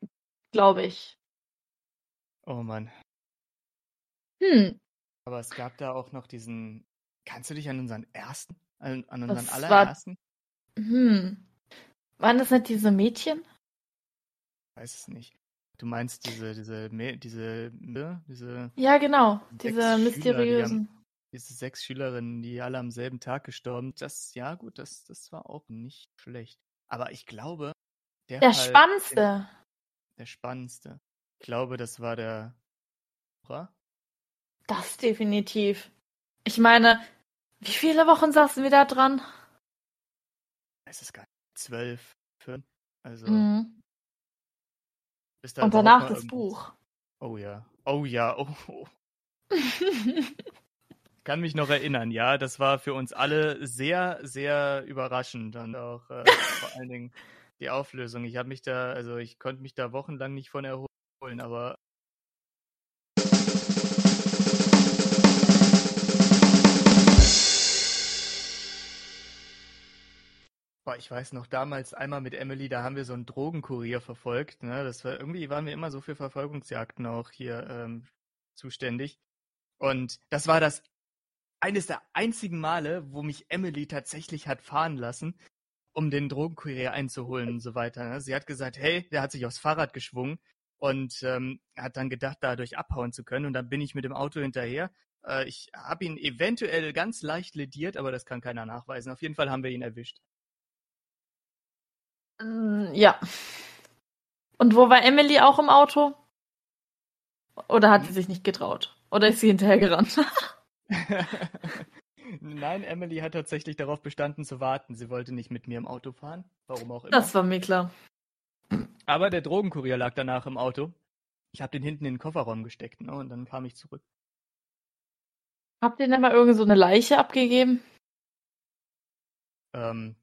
glaube ich. Oh Mann. Hm, Aber es gab da auch noch diesen. Kannst du dich an unseren ersten, an, an unseren Das war- allerersten? hm. Waren das nicht diese Mädchen? Ich weiß es nicht. Du meinst diese, diese, diese, ne? diese, Ja, genau. Diese Schüler, die mysteriösen. Diese sechs Schülerinnen, die alle am selben Tag gestorben. Das, ja gut, das, das war auch nicht schlecht. Aber ich glaube, der, Der Fall, spannendste. Der, der spannendste. Ich glaube, das war der. Oder? Das definitiv. Ich meine, wie viele Wochen saßen wir da dran? Es ist gar nicht. Zwölf, fünf. Also, Mhm. da Und danach das irgendwas- Buch. Oh ja. Oh ja. Oh, oh. kann mich noch erinnern, ja. Das war für uns alle sehr, sehr überraschend und auch äh, vor allen Dingen die Auflösung. Ich habe mich da, also ich konnte mich da wochenlang nicht von erholen, aber Boah, ich weiß noch damals einmal mit Emily, da haben wir so einen Drogenkurier verfolgt. Ne? Das war irgendwie waren wir immer so für Verfolgungsjagden auch hier ähm, zuständig. Und das war das eines der einzigen Male, wo mich Emily tatsächlich hat fahren lassen, um den Drogenkurier einzuholen und so weiter. Ne? Sie hat gesagt, hey, der hat sich aufs Fahrrad geschwungen und ähm, hat dann gedacht, dadurch abhauen zu können. Und dann bin ich mit dem Auto hinterher. Äh, ich habe ihn eventuell ganz leicht lediert, aber das kann keiner nachweisen. Auf jeden Fall haben wir ihn erwischt. Mm, ja. Und wo war Emily auch im Auto? Oder hat Hm? sie sich nicht getraut? Oder ist sie hinterhergerannt? Nein, Emily hat tatsächlich darauf bestanden zu warten. Sie wollte nicht mit mir im Auto fahren. Warum auch immer. Das war mir klar. Aber der Drogenkurier lag danach im Auto. Ich habe den hinten in den Kofferraum gesteckt, ne? Und dann kam ich zurück. Habt ihr denn mal irgend so eine Leiche abgegeben? Ähm,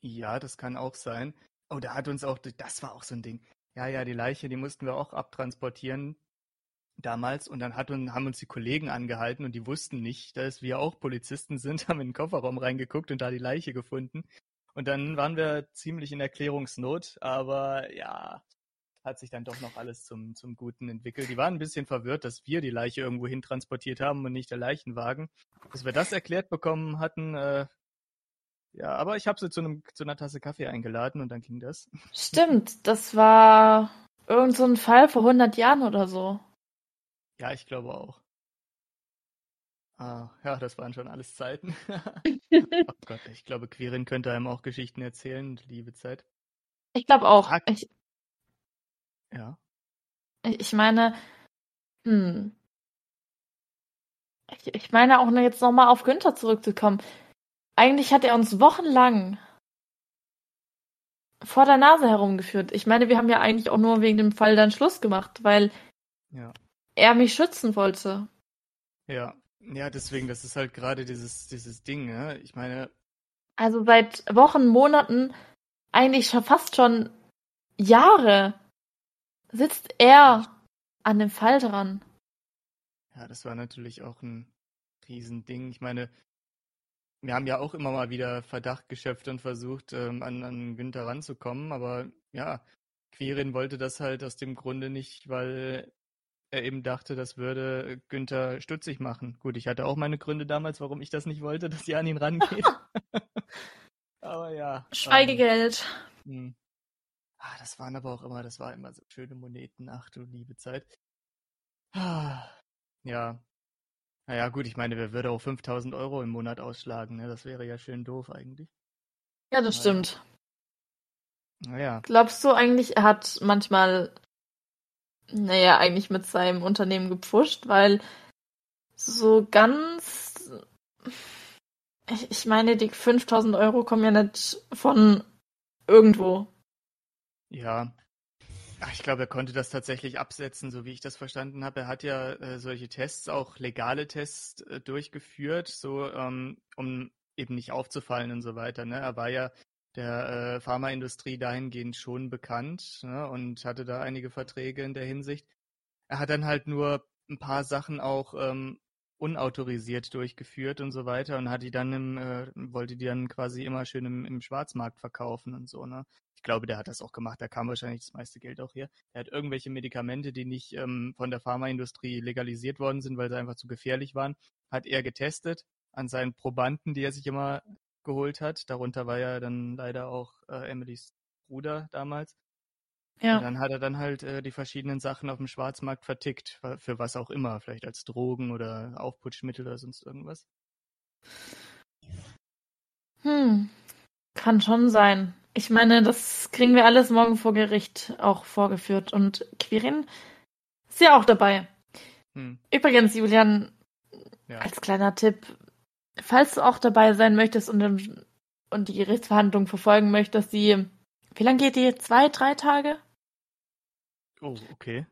ja, das kann auch sein. Oh, da hat uns auch, das war auch so ein Ding. Ja, ja, die Leiche, die mussten wir auch abtransportieren damals. Und dann hat, und, haben uns die Kollegen angehalten und die wussten nicht, dass wir auch Polizisten sind, haben in den Kofferraum reingeguckt und da die Leiche gefunden. Und dann waren wir ziemlich in Erklärungsnot, aber ja, hat sich dann doch noch alles zum, zum Guten entwickelt. Die waren ein bisschen verwirrt, dass wir die Leiche irgendwo hin transportiert haben und nicht der Leichenwagen. Dass wir das erklärt bekommen hatten, äh, ja, aber ich habe sie zu, einem, zu einer Tasse Kaffee eingeladen und dann ging das. Stimmt, das war irgend so ein Fall vor 100 Jahren oder so. Ja, ich glaube auch. Ah, ja, das waren schon alles Zeiten. oh Gott, ich glaube, Quirin könnte einem auch Geschichten erzählen, liebe Zeit. Ich glaube auch. Ich, Ja. ich meine, hm. Ich, ich meine auch nur jetzt nochmal auf Günther zurückzukommen. Eigentlich hat er uns wochenlang vor der Nase herumgeführt. Ich meine, wir haben ja eigentlich auch nur wegen dem Fall dann Schluss gemacht, weil Ja. Er mich schützen wollte. Ja. Ja, deswegen, das ist halt gerade dieses, dieses Ding, ne? Ich meine, Also seit Wochen, Monaten, eigentlich schon fast schon Jahre sitzt er an dem Fall dran. ja, das war natürlich auch ein Riesending. Ich meine, wir haben ja auch immer mal wieder Verdacht geschöpft und versucht, ähm, an, an Günther ranzukommen, aber ja, Quirin wollte das halt aus dem Grunde nicht, weil eben dachte, das würde Günther stutzig machen. Gut, ich hatte auch meine Gründe damals, warum ich das nicht wollte, dass sie an ihn rangeht. aber ja. ähm, Schweigegeld. hm. Ah, das waren aber auch immer, das war immer so schöne Moneten, ach du liebe Zeit. Ah, Ja. Naja, gut, ich meine, wer würde auch 5000 Euro im Monat ausschlagen, ne? Das wäre ja schön doof eigentlich. Ja, das Naja. stimmt. Naja, Glaubst du eigentlich, er hat manchmal, naja, eigentlich mit seinem Unternehmen gepfuscht, weil so ganz, ich, ich meine, die 5000 Euro kommen ja nicht von irgendwo. ja. Ich glaube, er konnte das tatsächlich absetzen, so wie ich das verstanden habe. Er hat ja äh, solche Tests, auch legale Tests äh, durchgeführt, so ähm, um eben nicht aufzufallen und so weiter. Ne? Er war ja der äh, Pharmaindustrie dahingehend schon bekannt ne? und hatte da einige Verträge in der Hinsicht. Er hat dann halt nur ein paar Sachen auch ähm, unautorisiert durchgeführt und so weiter und hat die dann im, äh, wollte die dann quasi immer schön im, im Schwarzmarkt verkaufen und so, ne? Ich glaube, der hat das auch gemacht, da kam wahrscheinlich das meiste Geld auch her. Er hat irgendwelche Medikamente, die nicht ähm, von der Pharmaindustrie legalisiert worden sind, weil sie einfach zu gefährlich waren, hat er getestet an seinen Probanden, die er sich immer geholt hat. Darunter war ja dann leider auch äh, Emilys Bruder damals. Und Ja. dann hat er dann halt äh, die verschiedenen Sachen auf dem Schwarzmarkt vertickt, für was auch immer, vielleicht als Drogen oder Aufputschmittel oder sonst irgendwas. Hm, kann schon sein. Ich meine, das kriegen wir alles morgen vor Gericht auch vorgeführt. Und Quirin ist ja auch dabei. Hm, Übrigens, Julian, ja. als kleiner Tipp, falls du auch dabei sein möchtest und, und die Gerichtsverhandlung verfolgen möchtest, die, wie lange geht die? Zwei, drei Tage? Oh, okay.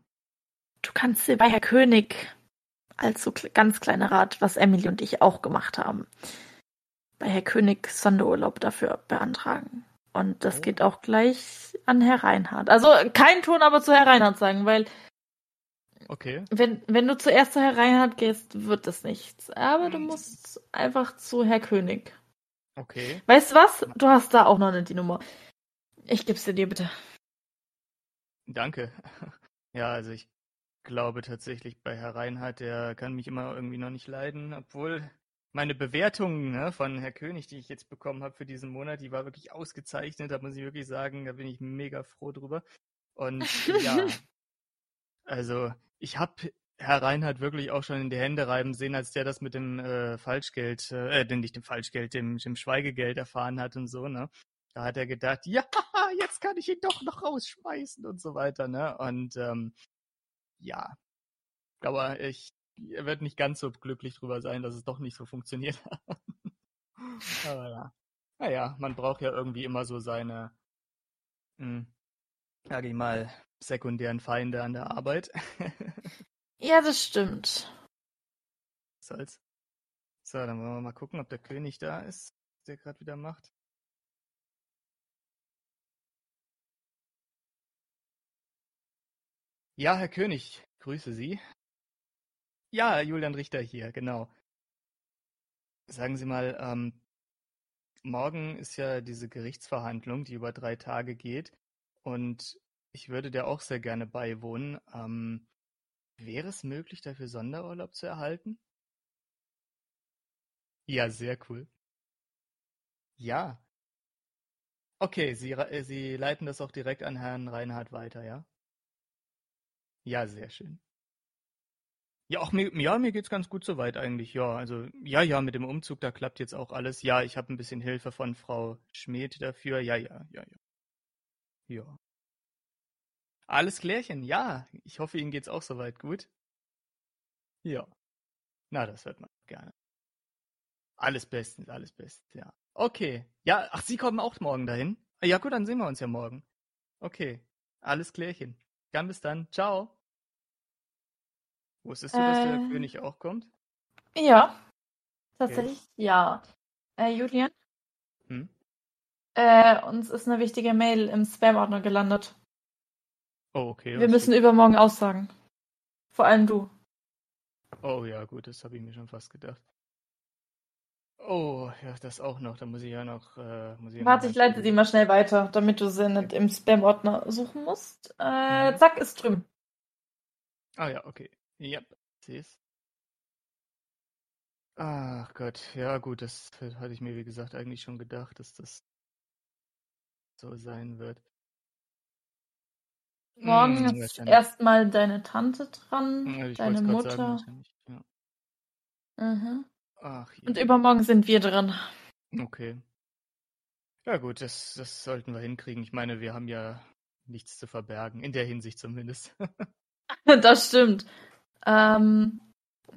Du kannst sie bei Herr König als so ganz kleiner Rat, was Emily und ich auch gemacht haben, bei Herr König Sonderurlaub dafür beantragen. Und das Oh. geht auch gleich an Herr Reinhardt. Also kein Ton aber zu Herr Reinhardt sagen, weil Okay. wenn, wenn du zuerst zu Herr Reinhardt gehst, wird es nichts. Aber du Hm. musst einfach zu Herr König. Okay. Weißt du was? Du hast da auch noch nicht die Nummer. Ich geb's dir, dir bitte. Danke. Ja, also ich glaube tatsächlich bei Herr Reinhardt, der kann mich immer irgendwie noch nicht leiden, obwohl meine Bewertung ne, von Herr König, die ich jetzt bekommen habe für diesen Monat, die war wirklich ausgezeichnet. Da muss ich wirklich sagen, da bin ich mega froh drüber. Und ja, also ich habe Herr Reinhardt wirklich auch schon in die Hände reiben sehen, als der das mit dem äh, Falschgeld, äh, äh, nicht dem Falschgeld, dem, dem Schweigegeld erfahren hat und so, ne? Da hat er gedacht, ja, jetzt kann ich ihn doch noch rausschmeißen und so weiter, ne? Und ähm, ja, aber ich, er wird nicht ganz so glücklich drüber sein, dass es doch nicht so funktioniert hat. aber ja, naja, man braucht ja irgendwie immer so seine, hm, sage ich mal, sekundären Feinde an der Arbeit. Ja, das stimmt. Soll's. So, dann wollen wir mal gucken, ob der König da ist, der gerade wieder macht. Ja, Herr König, grüße Sie. Ja, Julian Richter hier, genau. Sagen Sie mal, ähm, morgen ist ja diese Gerichtsverhandlung, die über drei Tage geht. Und ich würde der auch sehr gerne beiwohnen. Ähm, wäre es möglich, dafür Sonderurlaub zu erhalten? Ja, sehr cool. Ja. Okay, Sie, äh, Sie leiten das auch direkt an Herrn Reinhardt weiter, ja? Ja, sehr schön. Ja, auch mir, ja, mir geht's ganz gut soweit eigentlich, ja. Also, ja, ja, mit dem Umzug, da klappt jetzt auch alles. Ja, ich habe ein bisschen Hilfe von Frau Schmidt dafür. Ja, ja, ja, ja. Ja. Alles klärchen, ja. Ich hoffe, Ihnen geht's auch soweit gut. Ja. Na, das hört man gerne. Alles bestens, alles bestens, ja. Okay. Ja, ach, Sie kommen auch morgen dahin? Ja, gut, dann sehen wir uns ja morgen. Okay. Alles klärchen. Dann bis dann. Ciao. Wusstest du, dass der Äh. König auch kommt? Ja, tatsächlich ja. Äh, Julian, Hm? äh, uns ist eine wichtige Mail im Spam-Ordner gelandet. Oh, okay. Wir müssen steht- übermorgen aussagen. Vor allem du. Oh ja, gut, das habe ich mir schon fast gedacht. Oh, ja, das auch noch. Da muss ich ja noch. Äh, muss ich Warte, noch ich leite sie mal schnell weiter, damit du sie nicht im Spam-Ordner suchen musst. Äh, Mhm. zack, ist drüben. Ah ja, okay. Ja, seh's. Ach Gott, ja gut, das hatte ich mir wie gesagt eigentlich schon gedacht, dass das so sein wird. Morgen Hm, ist erstmal deine Tante dran, Ja, deine sagen, Mutter. wahrscheinlich, ja. Mhm. Ach. Und übermorgen sind wir dran. Okay. Ja gut, das, das sollten wir hinkriegen. Ich meine, wir haben ja nichts zu verbergen, in der Hinsicht zumindest. Das stimmt. Ähm,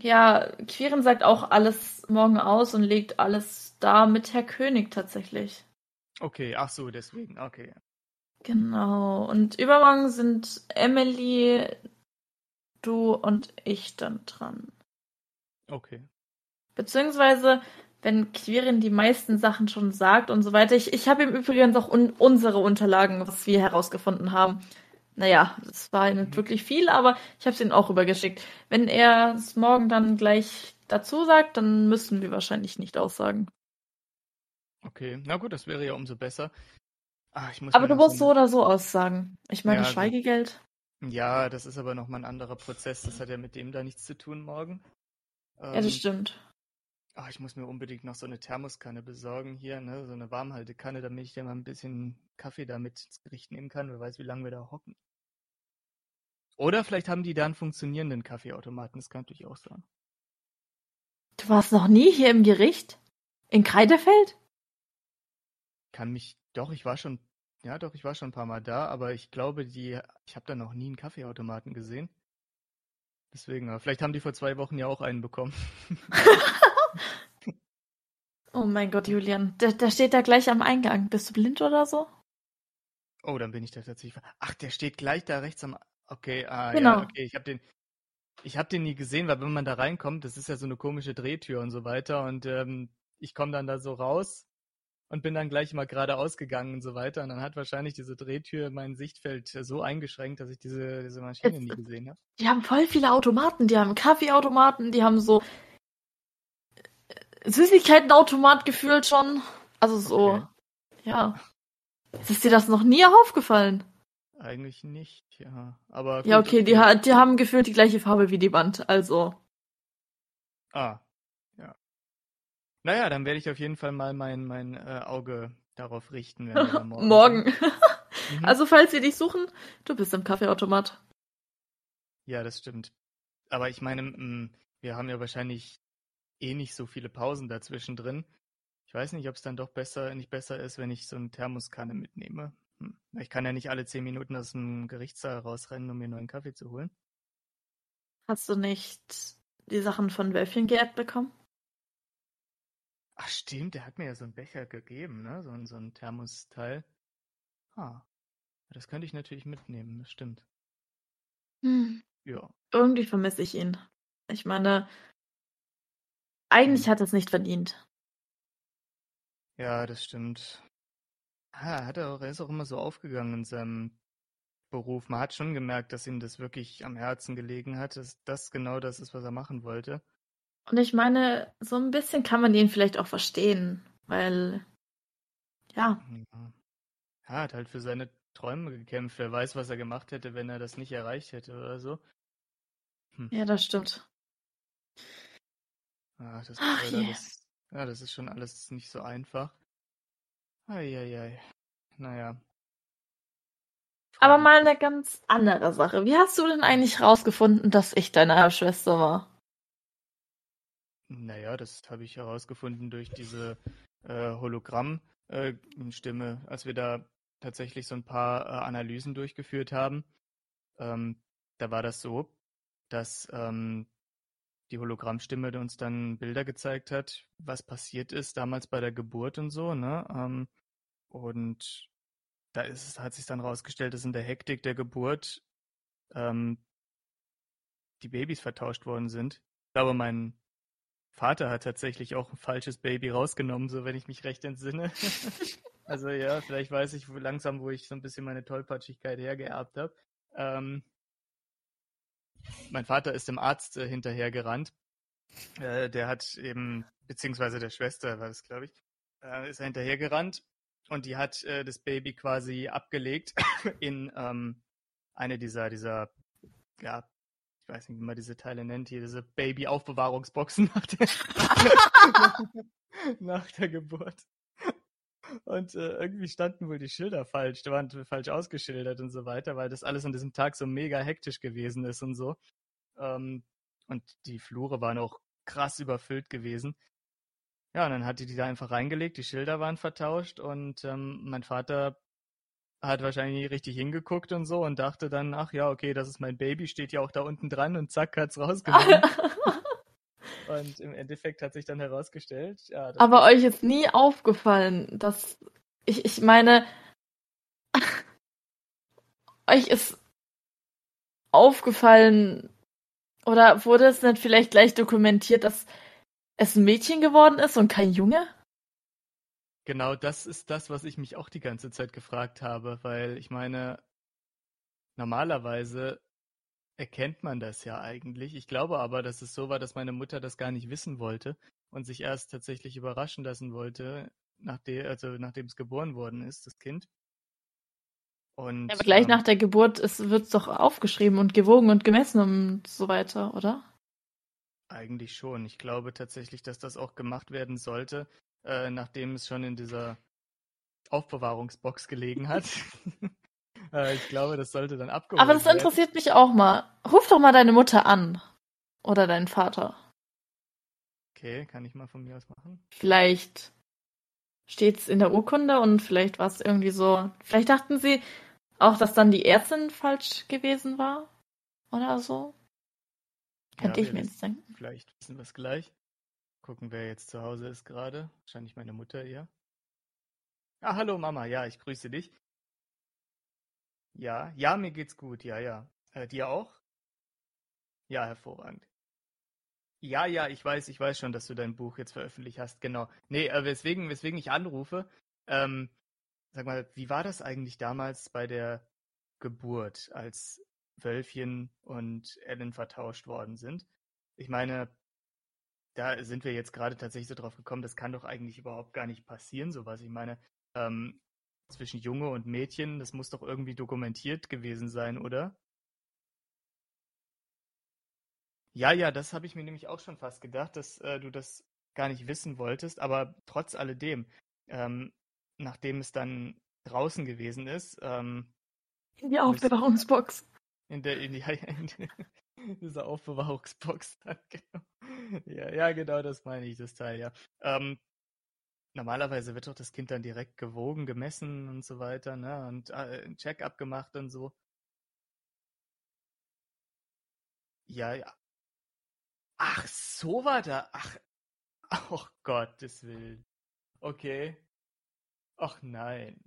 ja, Quirin sagt auch alles morgen aus und legt alles da mit Herr König tatsächlich. Okay, ach so, deswegen, okay. Genau. Und übermorgen sind Emily, du und ich dann dran. Okay. Beziehungsweise, wenn Quirin die meisten Sachen schon sagt und so weiter. Ich, ich habe ihm übrigens auch un unsere Unterlagen, was wir herausgefunden haben. Naja, das war nicht Mhm. wirklich viel, aber ich habe es ihm auch rübergeschickt. Wenn er es morgen dann gleich dazu sagt, dann müssen wir wahrscheinlich nicht aussagen. Okay, na gut, das wäre ja umso besser. Ah, ich muss Aber du musst so oder so aussagen. Ich meine, Ja. Schweigegeld. Ja, das ist aber nochmal ein anderer Prozess. Das hat ja mit dem da nichts zu tun morgen. Ja, das Ähm, stimmt. ah, ich muss mir unbedingt noch so eine Thermoskanne besorgen hier, ne? So eine Warmhaltekanne, damit ich da mal ein bisschen Kaffee damit ins Gericht nehmen kann. Wer weiß, wie lange wir da hocken. Oder vielleicht haben die da einen funktionierenden Kaffeeautomaten. Das kann natürlich auch sein. Du warst noch nie hier im Gericht? In Kreidefeld? Kann mich. Doch, ich war schon. Ja, doch, ich war schon ein paar Mal da, aber ich glaube, die. Ich habe da noch nie einen Kaffeeautomaten gesehen. Deswegen, aber vielleicht haben die vor zwei Wochen ja auch einen bekommen. Oh mein Gott, Julian. Der, der steht da gleich am Eingang. Bist du blind oder so? Oh, dann bin ich da tatsächlich. Ach, der steht gleich da rechts am. Okay, ah, Genau. ja, okay. Ich habe den. Ich habe den nie gesehen, weil wenn man da reinkommt, das ist ja so eine komische Drehtür und so weiter. Und ähm, ich komme dann da so raus und bin dann gleich mal geradeaus gegangen und so weiter. Und dann hat wahrscheinlich diese Drehtür mein Sichtfeld äh, so eingeschränkt, dass ich diese, diese Maschine Jetzt- nie gesehen habe. Die haben voll viele Automaten. Die haben Kaffeeautomaten, die haben so äh, Süßigkeitenautomat gefühlt schon. Also so, Okay. ja. Ist dir das noch nie aufgefallen? Eigentlich nicht, ja. Aber Ja, gut, okay, die, die haben gefühlt die gleiche Farbe wie die Wand. Also, Ah, ja. Naja, dann werde ich auf jeden Fall mal mein, mein äh, Auge darauf richten, morgen. morgen. Mhm. also, falls sie dich suchen, du bist im Kaffeeautomat. Ja, das stimmt. Aber ich meine, mm, wir haben ja wahrscheinlich eh nicht so viele Pausen dazwischen drin. Ich weiß nicht, ob es dann doch besser, nicht besser ist, wenn ich so eine Thermoskanne mitnehme. Hm. Ich kann ja nicht alle zehn Minuten aus dem Gerichtssaal rausrennen, um mir neuen Kaffee zu holen. Hast du nicht die Sachen von Wölfchen geerbt bekommen? Ach stimmt, der hat mir ja so einen Becher gegeben, ne? So, ein- so ein Thermosteil. Ah. Das könnte ich natürlich mitnehmen, das stimmt. Hm. Ja. Irgendwie vermisse ich ihn. Ich meine, eigentlich Hm. hat er es nicht verdient. Ja, das stimmt. Ah, hat er auch, er ist auch immer so aufgegangen in seinem Beruf. Man hat schon gemerkt, dass ihm das wirklich am Herzen gelegen hat, dass das genau das ist, was er machen wollte. Und ich meine, so ein bisschen kann man ihn vielleicht auch verstehen, weil, ja, Ja. Er hat halt für seine Träume gekämpft. Wer weiß, was er gemacht hätte, wenn er das nicht erreicht hätte oder so. ja, das stimmt. Ah, das, Ach Alter, je. das, ja, das ist schon alles nicht so einfach. Eieiei. Naja. Aber mal eine ganz andere Sache. Wie hast du denn eigentlich rausgefunden, dass ich deine Halbschwester war? Naja, das habe ich herausgefunden durch diese äh, Hologramm-Stimme, als wir da tatsächlich so ein paar äh, Analysen durchgeführt haben. Ähm, da war das so, dass ähm, die Hologrammstimme uns dann Bilder gezeigt hat, was passiert ist damals bei der Geburt und so, ne? Ähm, und da ist, hat sich dann rausgestellt, dass in der Hektik der Geburt ähm, die Babys vertauscht worden sind. Ich glaube, mein Vater hat tatsächlich auch ein falsches Baby rausgenommen, so wenn ich mich recht entsinne. also ja, vielleicht weiß ich wo- langsam, wo ich so ein bisschen meine Tollpatschigkeit hergeerbt habe. Ähm, mein Vater ist dem Arzt äh, hinterhergerannt. Äh, der hat eben, beziehungsweise der Schwester war das, glaube ich, äh, ist er hinterhergerannt und die hat äh, das Baby quasi abgelegt in ähm, eine dieser, dieser, ja, ich weiß nicht, wie man diese Teile nennt, hier diese Baby-Aufbewahrungsboxen nach der, nach der Geburt. Und äh, irgendwie standen wohl die Schilder falsch, die waren falsch ausgeschildert und so weiter, weil das alles an diesem Tag so mega hektisch gewesen ist und so. Ähm, und die Flure waren auch krass überfüllt gewesen. Ja, und dann hat die die da einfach reingelegt, die Schilder waren vertauscht und ähm, mein Vater hat wahrscheinlich nicht richtig hingeguckt und so und dachte dann, ach ja, okay, das ist mein Baby, steht ja auch da unten dran und zack, hat's rausgenommen. und im Endeffekt hat sich dann herausgestellt, ja, Aber euch ist nie aufgefallen, dass ich, ich meine, euch ist aufgefallen oder wurde es nicht vielleicht gleich dokumentiert, dass es ein Mädchen geworden ist und kein Junge? Genau das ist das, was ich mich auch die ganze Zeit gefragt habe, weil ich meine, normalerweise erkennt man das ja eigentlich. Ich glaube aber, dass es so war, dass meine Mutter das gar nicht wissen wollte und sich erst tatsächlich überraschen lassen wollte, nachdem, also nachdem es geboren worden ist, das Kind. Und Aber gleich ähm, nach der Geburt wird es doch aufgeschrieben und gewogen und gemessen und so weiter, oder? Eigentlich schon. Ich glaube tatsächlich, dass das auch gemacht werden sollte, äh, nachdem es schon in dieser Aufbewahrungsbox gelegen hat. äh, ich glaube, das sollte dann abgeholt Aber das werden. interessiert mich auch mal. Ruf doch mal deine Mutter an. Oder deinen Vater. Okay, kann ich mal von mir aus machen? Vielleicht steht's in der Urkunde und vielleicht war es irgendwie so. Vielleicht dachten sie auch, dass dann die Ärztin falsch gewesen war. Oder so. Könnte Ja, ich mir jetzt denken. Vielleicht wissen wir es gleich. Gucken, wer jetzt zu Hause ist gerade. Wahrscheinlich meine Mutter eher. Ah, hallo Mama. Ja, ich grüße dich. Ja, ja, mir geht's gut. Ja, ja. Äh, dir auch? Ja, hervorragend. Ja, ja, ich weiß, ich weiß schon, dass du dein Buch jetzt veröffentlicht hast. Genau. Nee, äh, weswegen, weswegen ich anrufe. Ähm, sag mal, wie war das eigentlich damals bei der Geburt, als Wölfchen und Ellen vertauscht worden sind? Ich meine, da sind wir jetzt gerade tatsächlich so drauf gekommen, das kann doch eigentlich überhaupt gar nicht passieren, sowas. Ich meine, ähm, zwischen Junge und Mädchen, das muss doch irgendwie dokumentiert gewesen sein, oder? Ja, ja, das habe ich mir nämlich auch schon fast gedacht, dass äh, du das gar nicht wissen wolltest, aber trotz alledem, ähm, nachdem es dann draußen gewesen ist, ähm, In die Aufbewahrungsbox. in der, in, die, in dieser Aufbewahrungsbox. Ja, ja, genau, das meine ich, das Teil, ja. Ähm, normalerweise wird doch das Kind dann direkt gewogen, gemessen und so weiter, ne? Und äh, ein Check-up gemacht und so. Ja, ja. Ach, so war da. Ach, oh Gottes Willen. Okay. Ach nein.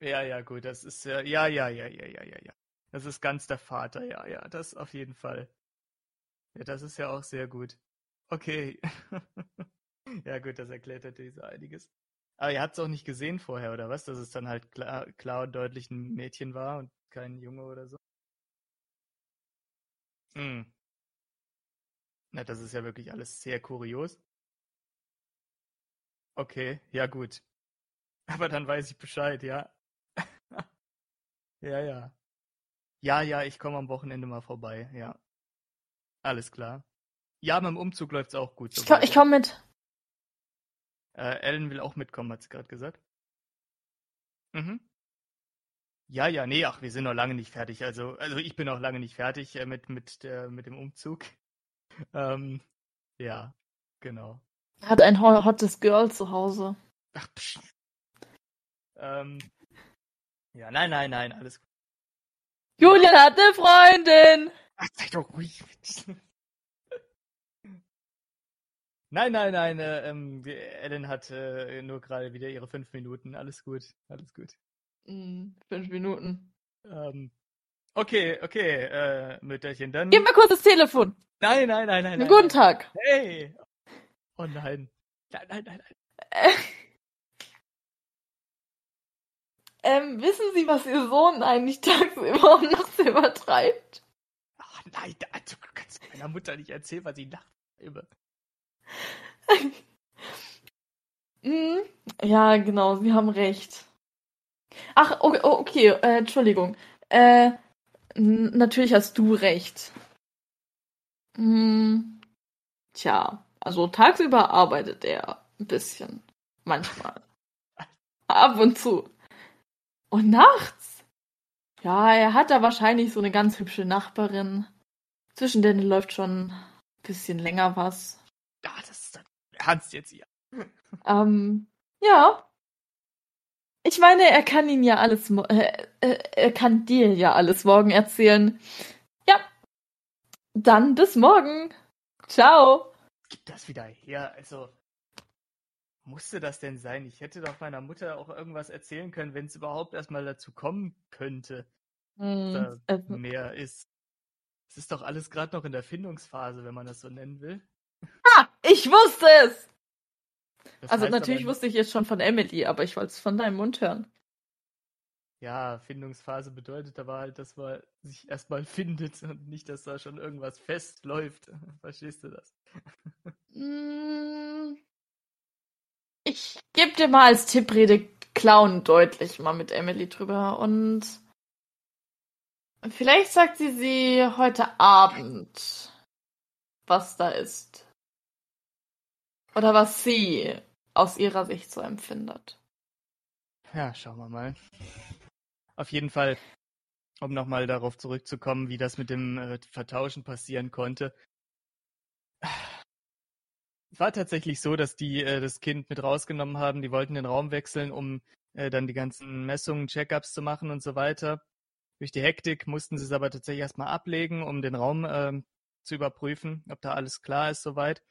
Ja, ja, gut, das ist ja, ja, ja, ja, ja, ja, ja, ja. Das ist ganz der Vater, ja, ja, das auf jeden Fall. Ja, das ist ja auch sehr gut. Okay. ja, gut, das erklärt natürlich so einiges. Aber ihr habt es auch nicht gesehen vorher, oder was? Dass es dann halt klar, klar und deutlich ein Mädchen war und kein Junge oder so? Hm. Na, das ist ja wirklich alles sehr kurios. Okay, ja gut. Aber dann weiß ich Bescheid, ja. ja, ja. Ja, ja, ich komme am Wochenende mal vorbei, ja. Alles klar. Ja, dem Umzug läuft's auch gut. Ich, komm, ich komme mit. Äh, Ellen will auch mitkommen, hat sie gerade gesagt. Mhm. Ja, ja, nee, ach, wir sind noch lange nicht fertig. Also, also ich bin noch lange nicht fertig äh, mit, mit, der, mit dem Umzug. ähm, ja, genau. Hat ein ho- hottes Girl zu Hause. Ach, psch. Ähm, ja, nein, nein, nein, alles gut. Julian hat eine Freundin! Ach, sei doch ruhig. nein, nein, nein, äh, ähm, Ellen hat äh, nur gerade wieder ihre fünf Minuten. Alles gut, alles gut. Hm, fünf Minuten. Ähm, okay, okay, äh, Mütterchen, dann. Gib mir kurz das Telefon. Nein, nein, nein, nein. Einen nein, guten nein. Tag. Hey! Oh nein. Nein, nein, nein, nein. Äh, ähm, wissen Sie, was Ihr Sohn eigentlich tagsüber und nachts übertreibt? Ach nein, da- du kannst meiner Mutter nicht erzählen, was sie nachts über. Hm, ja, genau, Sie haben recht. Ach, oh, okay, äh, Entschuldigung. Äh, natürlich hast du recht. Hm, tja, also tagsüber arbeitet er ein bisschen. Manchmal. Ab und zu. Und nachts? Ja, er hat da wahrscheinlich so eine ganz hübsche Nachbarin. Zwischen denen läuft schon ein bisschen länger was. Ah, das ist dann ernst jetzt hier. Ähm, ja. Ich meine, er kann ihn ja alles, mo- äh, äh, er kann dir ja alles morgen erzählen. Ja. Dann bis morgen. Ciao. Gib das wieder her. Also, musste das denn sein? Ich hätte doch meiner Mutter auch irgendwas erzählen können, wenn es überhaupt erstmal dazu kommen könnte, Hm, da äh, mehr ist. Es ist doch alles gerade noch in der Findungsphase, wenn man das so nennen will. ah, ich wusste es. Das Also natürlich aber, wusste ich jetzt schon von Emily, aber ich wollte es von deinem Mund hören. Ja, Findungsphase bedeutet aber halt, dass man sich erstmal findet und nicht, dass da schon irgendwas festläuft. Verstehst du das? Hm, ich gebe dir mal als Tipp, rede Clown deutlich mal mit Emily drüber und vielleicht sagt sie sie heute Abend, was da ist. Oder was sie aus ihrer Sicht so empfindet. Ja, schauen wir mal. Auf jeden Fall, um nochmal darauf zurückzukommen, wie das mit dem äh, Vertauschen passieren konnte. Es war tatsächlich so, dass die äh, das Kind mit rausgenommen haben. Die wollten den Raum wechseln, um äh, dann die ganzen Messungen, Checkups zu machen und so weiter. Durch die Hektik mussten sie es aber tatsächlich erstmal ablegen, um den Raum ähm, zu überprüfen, ob da alles klar ist soweit.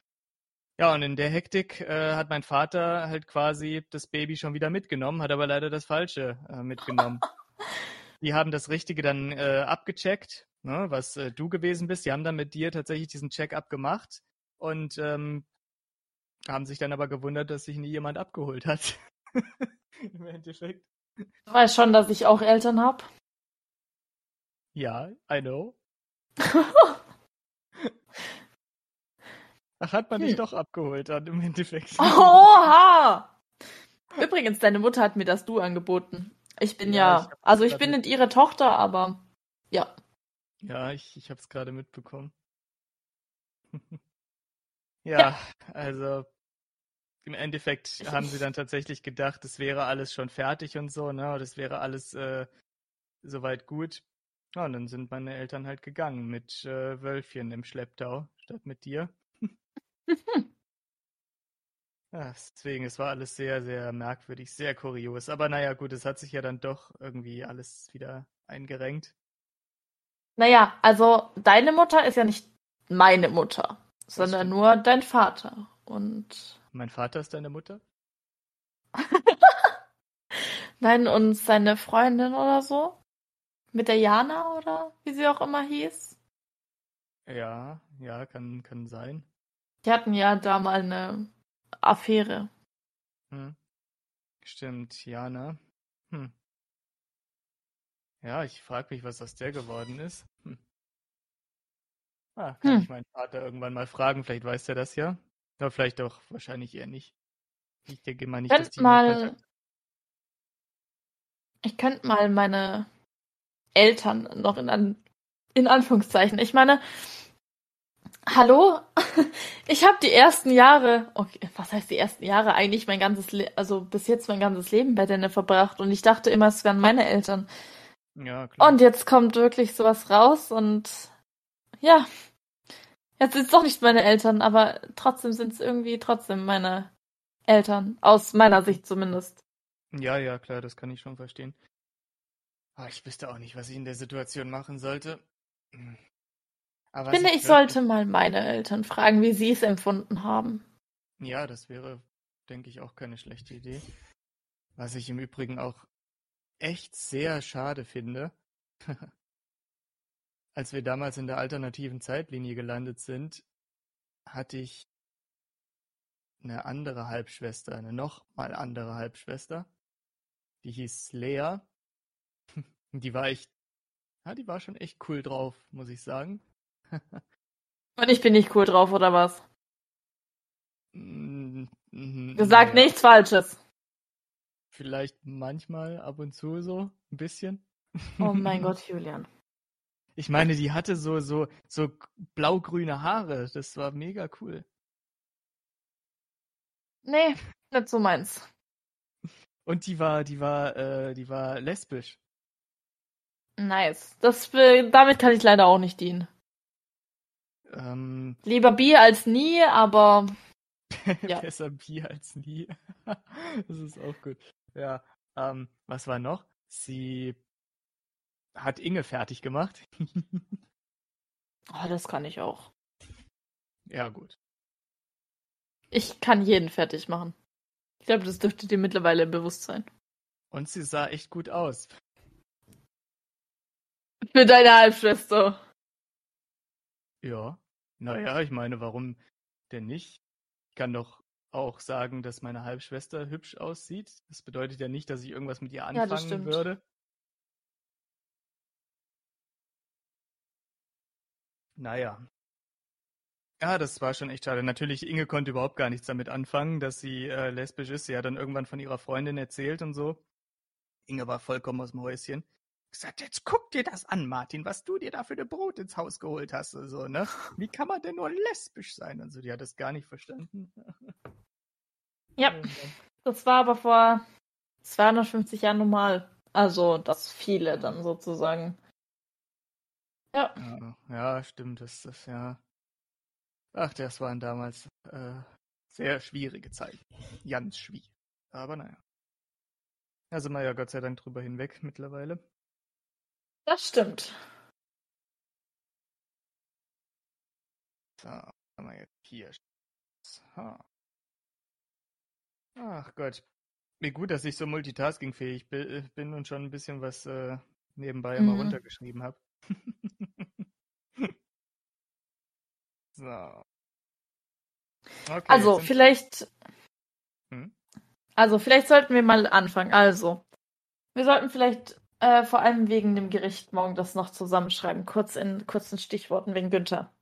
Ja, und in der Hektik äh, hat mein Vater halt quasi das Baby schon wieder mitgenommen, hat aber leider das Falsche äh, mitgenommen. Die haben das Richtige dann äh, abgecheckt, ne, was äh, du gewesen bist. Die haben dann mit dir tatsächlich diesen Check-up gemacht und ähm, haben sich dann aber gewundert, dass sich nie jemand abgeholt hat. Im Endeffekt. Du weißt schon, dass ich auch Eltern habe. Ja, I know. Ach, hat man dich Hm. doch abgeholt dann im Endeffekt. Oha! Übrigens, deine Mutter hat mir das Du angeboten. Ich bin Ja, ja, ich also ich bin nicht ihre Tochter, aber ja. Ja, ich, ich habe es gerade mitbekommen. ja, also im Endeffekt haben sie dann tatsächlich gedacht, es wäre alles schon fertig und so, ne? Das wäre alles äh, soweit gut. Ja, und dann sind meine Eltern halt gegangen mit äh, Wölfchen im Schlepptau statt mit dir. Ja, deswegen, es war alles sehr, sehr merkwürdig, sehr kurios. Aber naja, gut, es hat sich ja dann doch irgendwie alles wieder eingerenkt. Naja, also deine Mutter ist ja nicht meine Mutter, sondern nur dein Vater. Und Mein Vater ist deine Mutter? Nein, und seine Freundin oder so? Mit der Jana oder wie sie auch immer hieß? Ja, ja, kann, kann sein. Die hatten ja da mal eine Affäre. Hm. Stimmt, Jana. Hm. Ja, ich frage mich, was aus der geworden ist. Hm. Ah, kann Hm. ich meinen Vater irgendwann mal fragen, vielleicht weiß er das ja. Aber vielleicht auch wahrscheinlich eher nicht. Ich denke mal nicht, dass Könnt die mal, ich könnte mal meine Eltern noch in, an, in Anführungszeichen. Ich meine, hallo? Ich habe die ersten Jahre, okay, was heißt die ersten Jahre? Eigentlich mein ganzes, Le also bis jetzt mein ganzes Leben bei denen verbracht und ich dachte immer, es wären meine Eltern. Ja, klar. Und jetzt kommt wirklich sowas raus und ja, jetzt sind es doch nicht meine Eltern, aber trotzdem sind es irgendwie trotzdem meine Eltern, aus meiner Sicht zumindest. Ja, ja, klar, das kann ich schon verstehen. Aber ich wüsste auch nicht, was ich in der Situation machen sollte. Hm. Aber Ich finde, ich sollte mal meine Eltern fragen, wie sie es empfunden haben. Ja, das wäre, denke ich, auch keine schlechte Idee. Was ich im Übrigen auch echt sehr schade finde. Als wir damals in der alternativen Zeitlinie gelandet sind, hatte ich eine andere Halbschwester, eine noch mal andere Halbschwester. Die hieß Lea. Die war echt, ja, die war schon echt cool drauf, muss ich sagen. Und ich bin nicht cool drauf, oder was? Mm, mm, Sag naja. nichts Falsches. Vielleicht manchmal ab und zu so ein bisschen. Oh mein Gott, Julian. Ich meine, die hatte so so so blau-grüne Haare. Das war mega cool. Nee, nicht so meins. Und die war die war äh, die war lesbisch. Nice. Das, damit kann ich leider auch nicht dienen. Ähm, Lieber Bier als nie, aber Ja. besser Bier als nie. das ist auch gut. Ja. Ähm, was war noch? Sie hat Inge fertig gemacht. oh, das kann ich auch. ja gut. Ich kann jeden fertig machen. Ich glaube, das dürfte dir mittlerweile bewusst sein. Und sie sah echt gut aus. Für deine Halbschwester. Ja. Naja, ich meine, warum denn nicht? Ich kann doch auch sagen, dass meine Halbschwester hübsch aussieht. Das bedeutet ja nicht, dass ich irgendwas mit ihr Ja, anfangen stimmt. würde. Naja. Ja, das war schon echt schade. Natürlich, Inge konnte überhaupt gar nichts damit anfangen, dass sie äh, lesbisch ist. Sie hat dann irgendwann von ihrer Freundin erzählt und so. Inge war vollkommen aus dem Häuschen. Gesagt, jetzt guck dir das an, Martin, was du dir da für eine Brot ins Haus geholt hast. und So, ne? Wie kann man denn nur lesbisch sein? Und so, die hat das gar nicht verstanden. Ja, das war aber vor 250 Jahren normal. Also, das viele dann sozusagen. Ja, Ja, ja, stimmt, das das ja. Ach, das waren damals äh, sehr schwierige Zeiten. Ganz schwierig. Aber naja. Da sind wir ja Gott sei Dank drüber hinweg mittlerweile. das stimmt. So, haben wir jetzt hier. So. Ach Gott. Wie gut, dass ich so multitaskingfähig bi- bin und schon ein bisschen was äh, nebenbei immer Mhm. runtergeschrieben habe. so. Okay, Also, vielleicht. Hm? Also, vielleicht sollten wir mal anfangen. Also, wir sollten vielleicht äh, vor allem wegen dem Gericht morgen das noch zusammenschreiben. Kurz in kurzen Stichworten wegen Günther.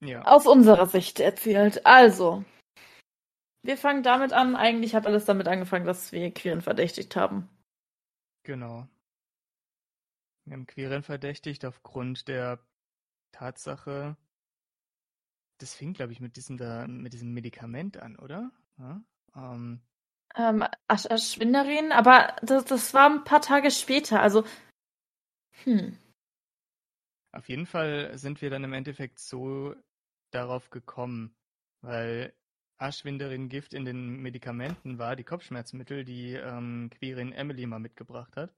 Ja. Aus unserer Sicht erzählt. Also, wir fangen damit an. Eigentlich hat alles damit angefangen, dass wir Queeren verdächtigt haben. Genau. Wir haben Queren verdächtigt aufgrund der Tatsache, das fing, glaube ich, mit diesem da, mit diesem Medikament an, oder? Ja? Ähm, Ähm, Asch Aschwinderin, aber das, das war ein paar Tage später. Also, hm. auf jeden Fall sind wir dann im Endeffekt so darauf gekommen, weil Aschwinderin-Gift in den Medikamenten war, die Kopfschmerzmittel, die ähm, Quirin Emily mal mitgebracht hat.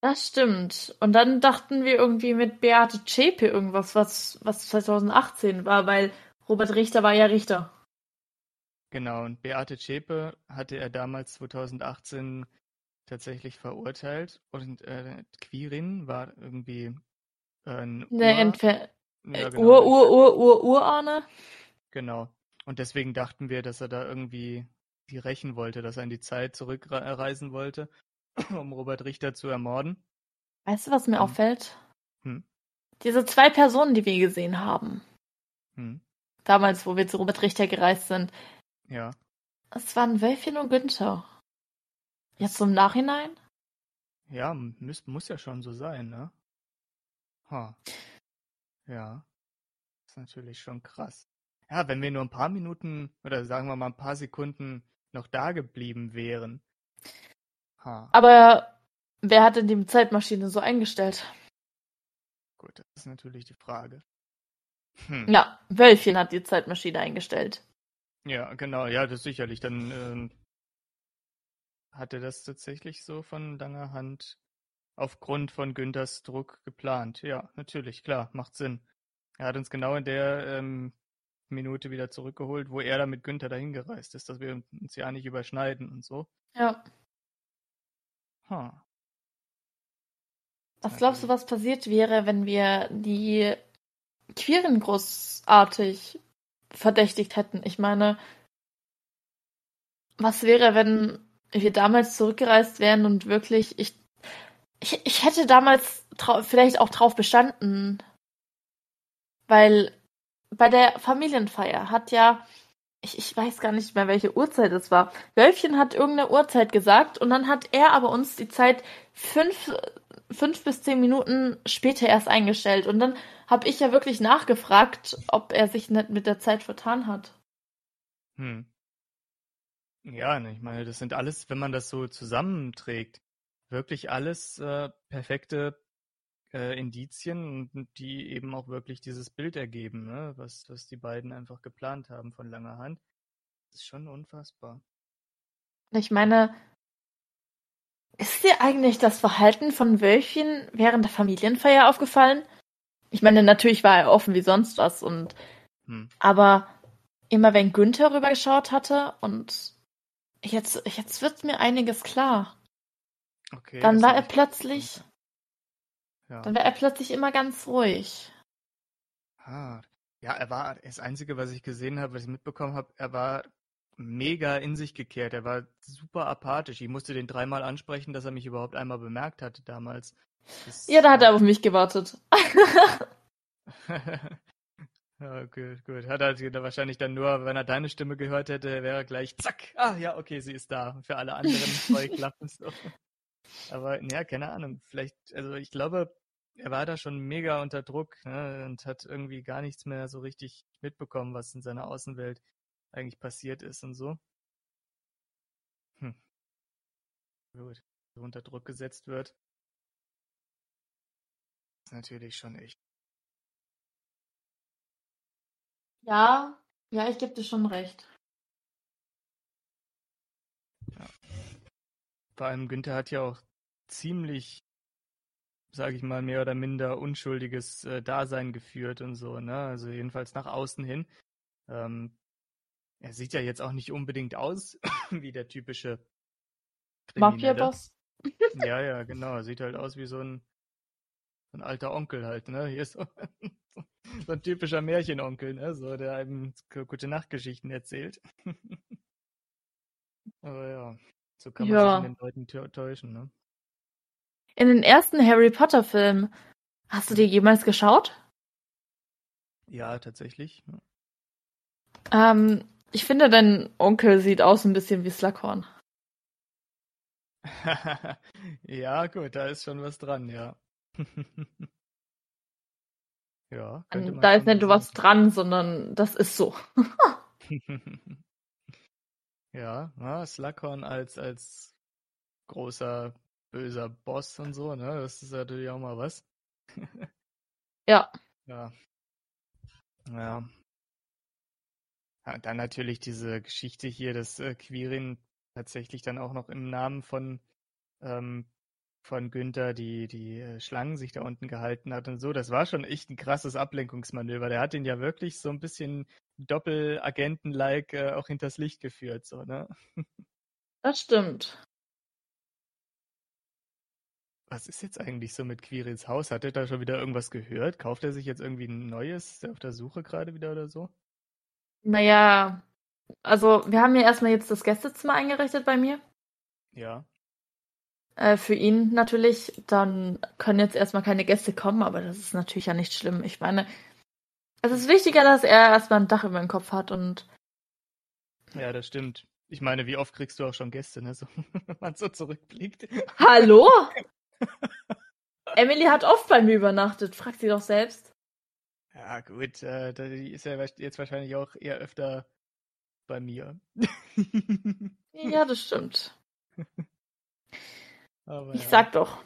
Das stimmt. Und dann dachten wir irgendwie mit Beate Zschäpe irgendwas, was, was 2018 war, weil Robert Richter war ja Richter. Genau, und Beate Zschäpe hatte er damals 2018 tatsächlich verurteilt und äh, Quirin war irgendwie äh, ein Ur- Entfer ja, äh, genau, Ur, Ur, Ur, Ur, Urahne? Genau. Und deswegen dachten wir, dass er da irgendwie die rächen wollte, dass er in die Zeit zurückreisen wollte, um Robert Richter zu ermorden. Weißt du, was mir Hm. auffällt? Hm. Diese zwei Personen, die wir gesehen haben, Hm. damals, wo wir zu Robert Richter gereist sind, Ja. es waren Wölfchen und Günther. Jetzt im Nachhinein? Ja, muss, muss ja schon so sein, ne? Ha. Ja. Ist natürlich schon krass. Ja, wenn wir nur ein paar Minuten oder sagen wir mal ein paar Sekunden noch da geblieben wären. Ha. Aber wer hat denn die Zeitmaschine so eingestellt? Gut, das ist natürlich die Frage. Hm. Ja, Wölfchen hat die Zeitmaschine eingestellt. Ja, genau, ja, das sicherlich. Dann ähm, hat er das tatsächlich so von langer Hand aufgrund von Günthers Druck geplant. Ja, natürlich, klar, macht Sinn. Er hat uns genau in der ähm, Minute wieder zurückgeholt, wo er da mit Günther dahin gereist ist, dass wir uns ja nicht überschneiden und so. Ja. Ha. Was glaubst du, was passiert wäre, wenn wir die Queeren großartig verdächtigt hätten? Ich meine, was wäre, wenn wir damals zurückgereist wären und wirklich, ich, ich, ich hätte damals vielleicht auch drauf bestanden, weil bei der Familienfeier hat ja, ich, ich weiß gar nicht mehr, welche Uhrzeit es war. Wölfchen hat irgendeine Uhrzeit gesagt und dann hat er aber uns die Zeit fünf, fünf bis zehn Minuten später erst eingestellt. Und dann habe ich ja wirklich nachgefragt, ob er sich nicht mit der Zeit vertan hat. Hm. Ja, ne, ich meine, das sind alles, wenn man das so zusammenträgt, wirklich alles äh, perfekte äh, Indizien, die eben auch wirklich dieses Bild ergeben, ne? was, was die beiden einfach geplant haben von langer Hand. Das ist schon unfassbar. Ich meine, ist dir eigentlich das Verhalten von Wölfchen während der Familienfeier aufgefallen? Ich meine, natürlich war er offen wie sonst was und Hm. aber immer wenn Günther rübergeschaut hatte und jetzt jetzt wird mir einiges klar. Okay, Dann war er ich- plötzlich, Ja. dann war er plötzlich immer ganz ruhig. Ah, ja, er war das Einzige, was ich gesehen habe, was ich mitbekommen habe, er war mega in sich gekehrt. Er war super apathisch. Ich musste den dreimal ansprechen, dass er mich überhaupt einmal bemerkt hatte damals. Das Ja, da hat er auf mich gewartet. ja, gut, gut. Hat er wahrscheinlich dann nur, wenn er deine Stimme gehört hätte, wäre er gleich zack. Ah, ja, okay, sie ist da. Für alle anderen voll klappen so. Aber ja, keine Ahnung. Vielleicht, also ich glaube, er war da schon mega unter Druck ne, und hat irgendwie gar nichts mehr so richtig mitbekommen, was in seiner Außenwelt eigentlich passiert ist und so. Hm. Gut, so unter Druck gesetzt wird. Ist natürlich schon echt. Ja, ja, ich gebe dir schon recht. Vor allem Günther hat ja auch ziemlich, sage ich mal, mehr oder minder unschuldiges äh, Dasein geführt und so, ne? Also jedenfalls nach außen hin. Ähm, er sieht ja jetzt auch nicht unbedingt aus wie der typische. Mafia-Boss. Ja, ja, genau. Er sieht halt aus wie so ein, so ein alter Onkel halt, ne? Hier ist so, so ein typischer Märchenonkel, ne? So, der einem gute Nachtgeschichten erzählt. Aber ja, so kann man Ja. sich in den Leuten tä- täuschen, ne? In den ersten Harry Potter Filmen, hast du die jemals geschaut? Ja, tatsächlich. Ähm, ich finde, dein Onkel sieht aus ein bisschen wie Slughorn. ja, gut, da ist schon was dran, ja. ja, Da ist nicht so was dran, sondern das ist so. ja, na, Slughorn als, als großer, böser Boss und so, ne? Das ist natürlich auch mal was. Ja. Ja. Ja. Ja, dann natürlich diese Geschichte hier, dass äh, Quirin tatsächlich dann auch noch im Namen von, ähm, von Günther die, die äh, Schlangen sich da unten gehalten hat und so. Das war schon echt ein krasses Ablenkungsmanöver. Der hat ihn ja wirklich so ein bisschen Doppelagenten-like äh, auch hinters Licht geführt, so, ne? Das stimmt. was ist jetzt eigentlich so mit Quirins Haus? Hat er da schon wieder irgendwas gehört? Kauft er sich jetzt irgendwie ein neues? Ist er auf der Suche gerade wieder oder so? Naja, also wir haben ja erstmal jetzt das Gästezimmer eingerichtet bei mir. Ja. Äh, für ihn natürlich. Dann können jetzt erstmal keine Gäste kommen, aber das ist natürlich ja nicht schlimm. Ich meine, es ist wichtiger, dass er erstmal ein Dach über dem Kopf hat und Ja, das stimmt. Ich meine, wie oft kriegst du auch schon Gäste, ne? So, wenn man so zurückblickt. Hallo? Emily hat oft bei mir übernachtet. Frag sie doch selbst. Ja, gut, äh, da- die ist ja jetzt wahrscheinlich auch eher öfter bei mir. Ja, das stimmt. Aber Ich ja. sag doch.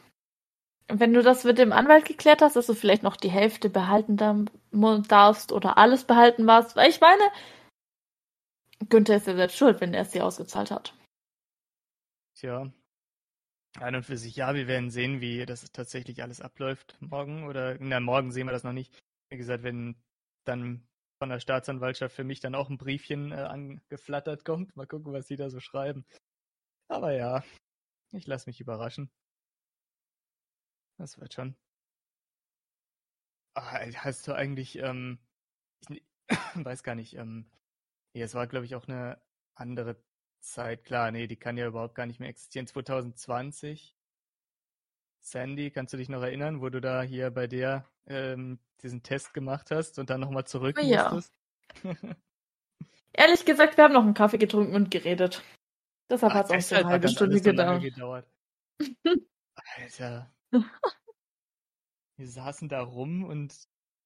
Wenn du das mit dem Anwalt geklärt hast, dass du vielleicht noch die Hälfte behalten darfst oder alles behalten warst, weil ich meine, Günther ist ja selbst schuld, wenn er es dir ausgezahlt hat. Tja. An und für sich, ja, wir werden sehen, wie das tatsächlich alles abläuft morgen. Oder, na, morgen sehen wir das noch nicht. Wie gesagt, wenn dann von der Staatsanwaltschaft für mich dann auch ein Briefchen äh, angeflattert kommt. Mal gucken, was sie da so schreiben. Aber ja, ich lasse mich überraschen. Das wird schon. Ah, hast du eigentlich, ähm, ich weiß gar nicht, ähm, nee, es war, glaube ich, auch eine andere Zeit. Klar, nee, die kann ja überhaupt gar nicht mehr existieren. 2020. Sandy, kannst du dich noch erinnern, wo du da hier bei der ähm, diesen Test gemacht hast und dann nochmal zurück Oh ja. musstest? Ehrlich gesagt, wir haben noch einen Kaffee getrunken und geredet. Deshalb hat es auch so eine halbe Stunde gedauert. gedauert. Alter. Wir saßen da rum und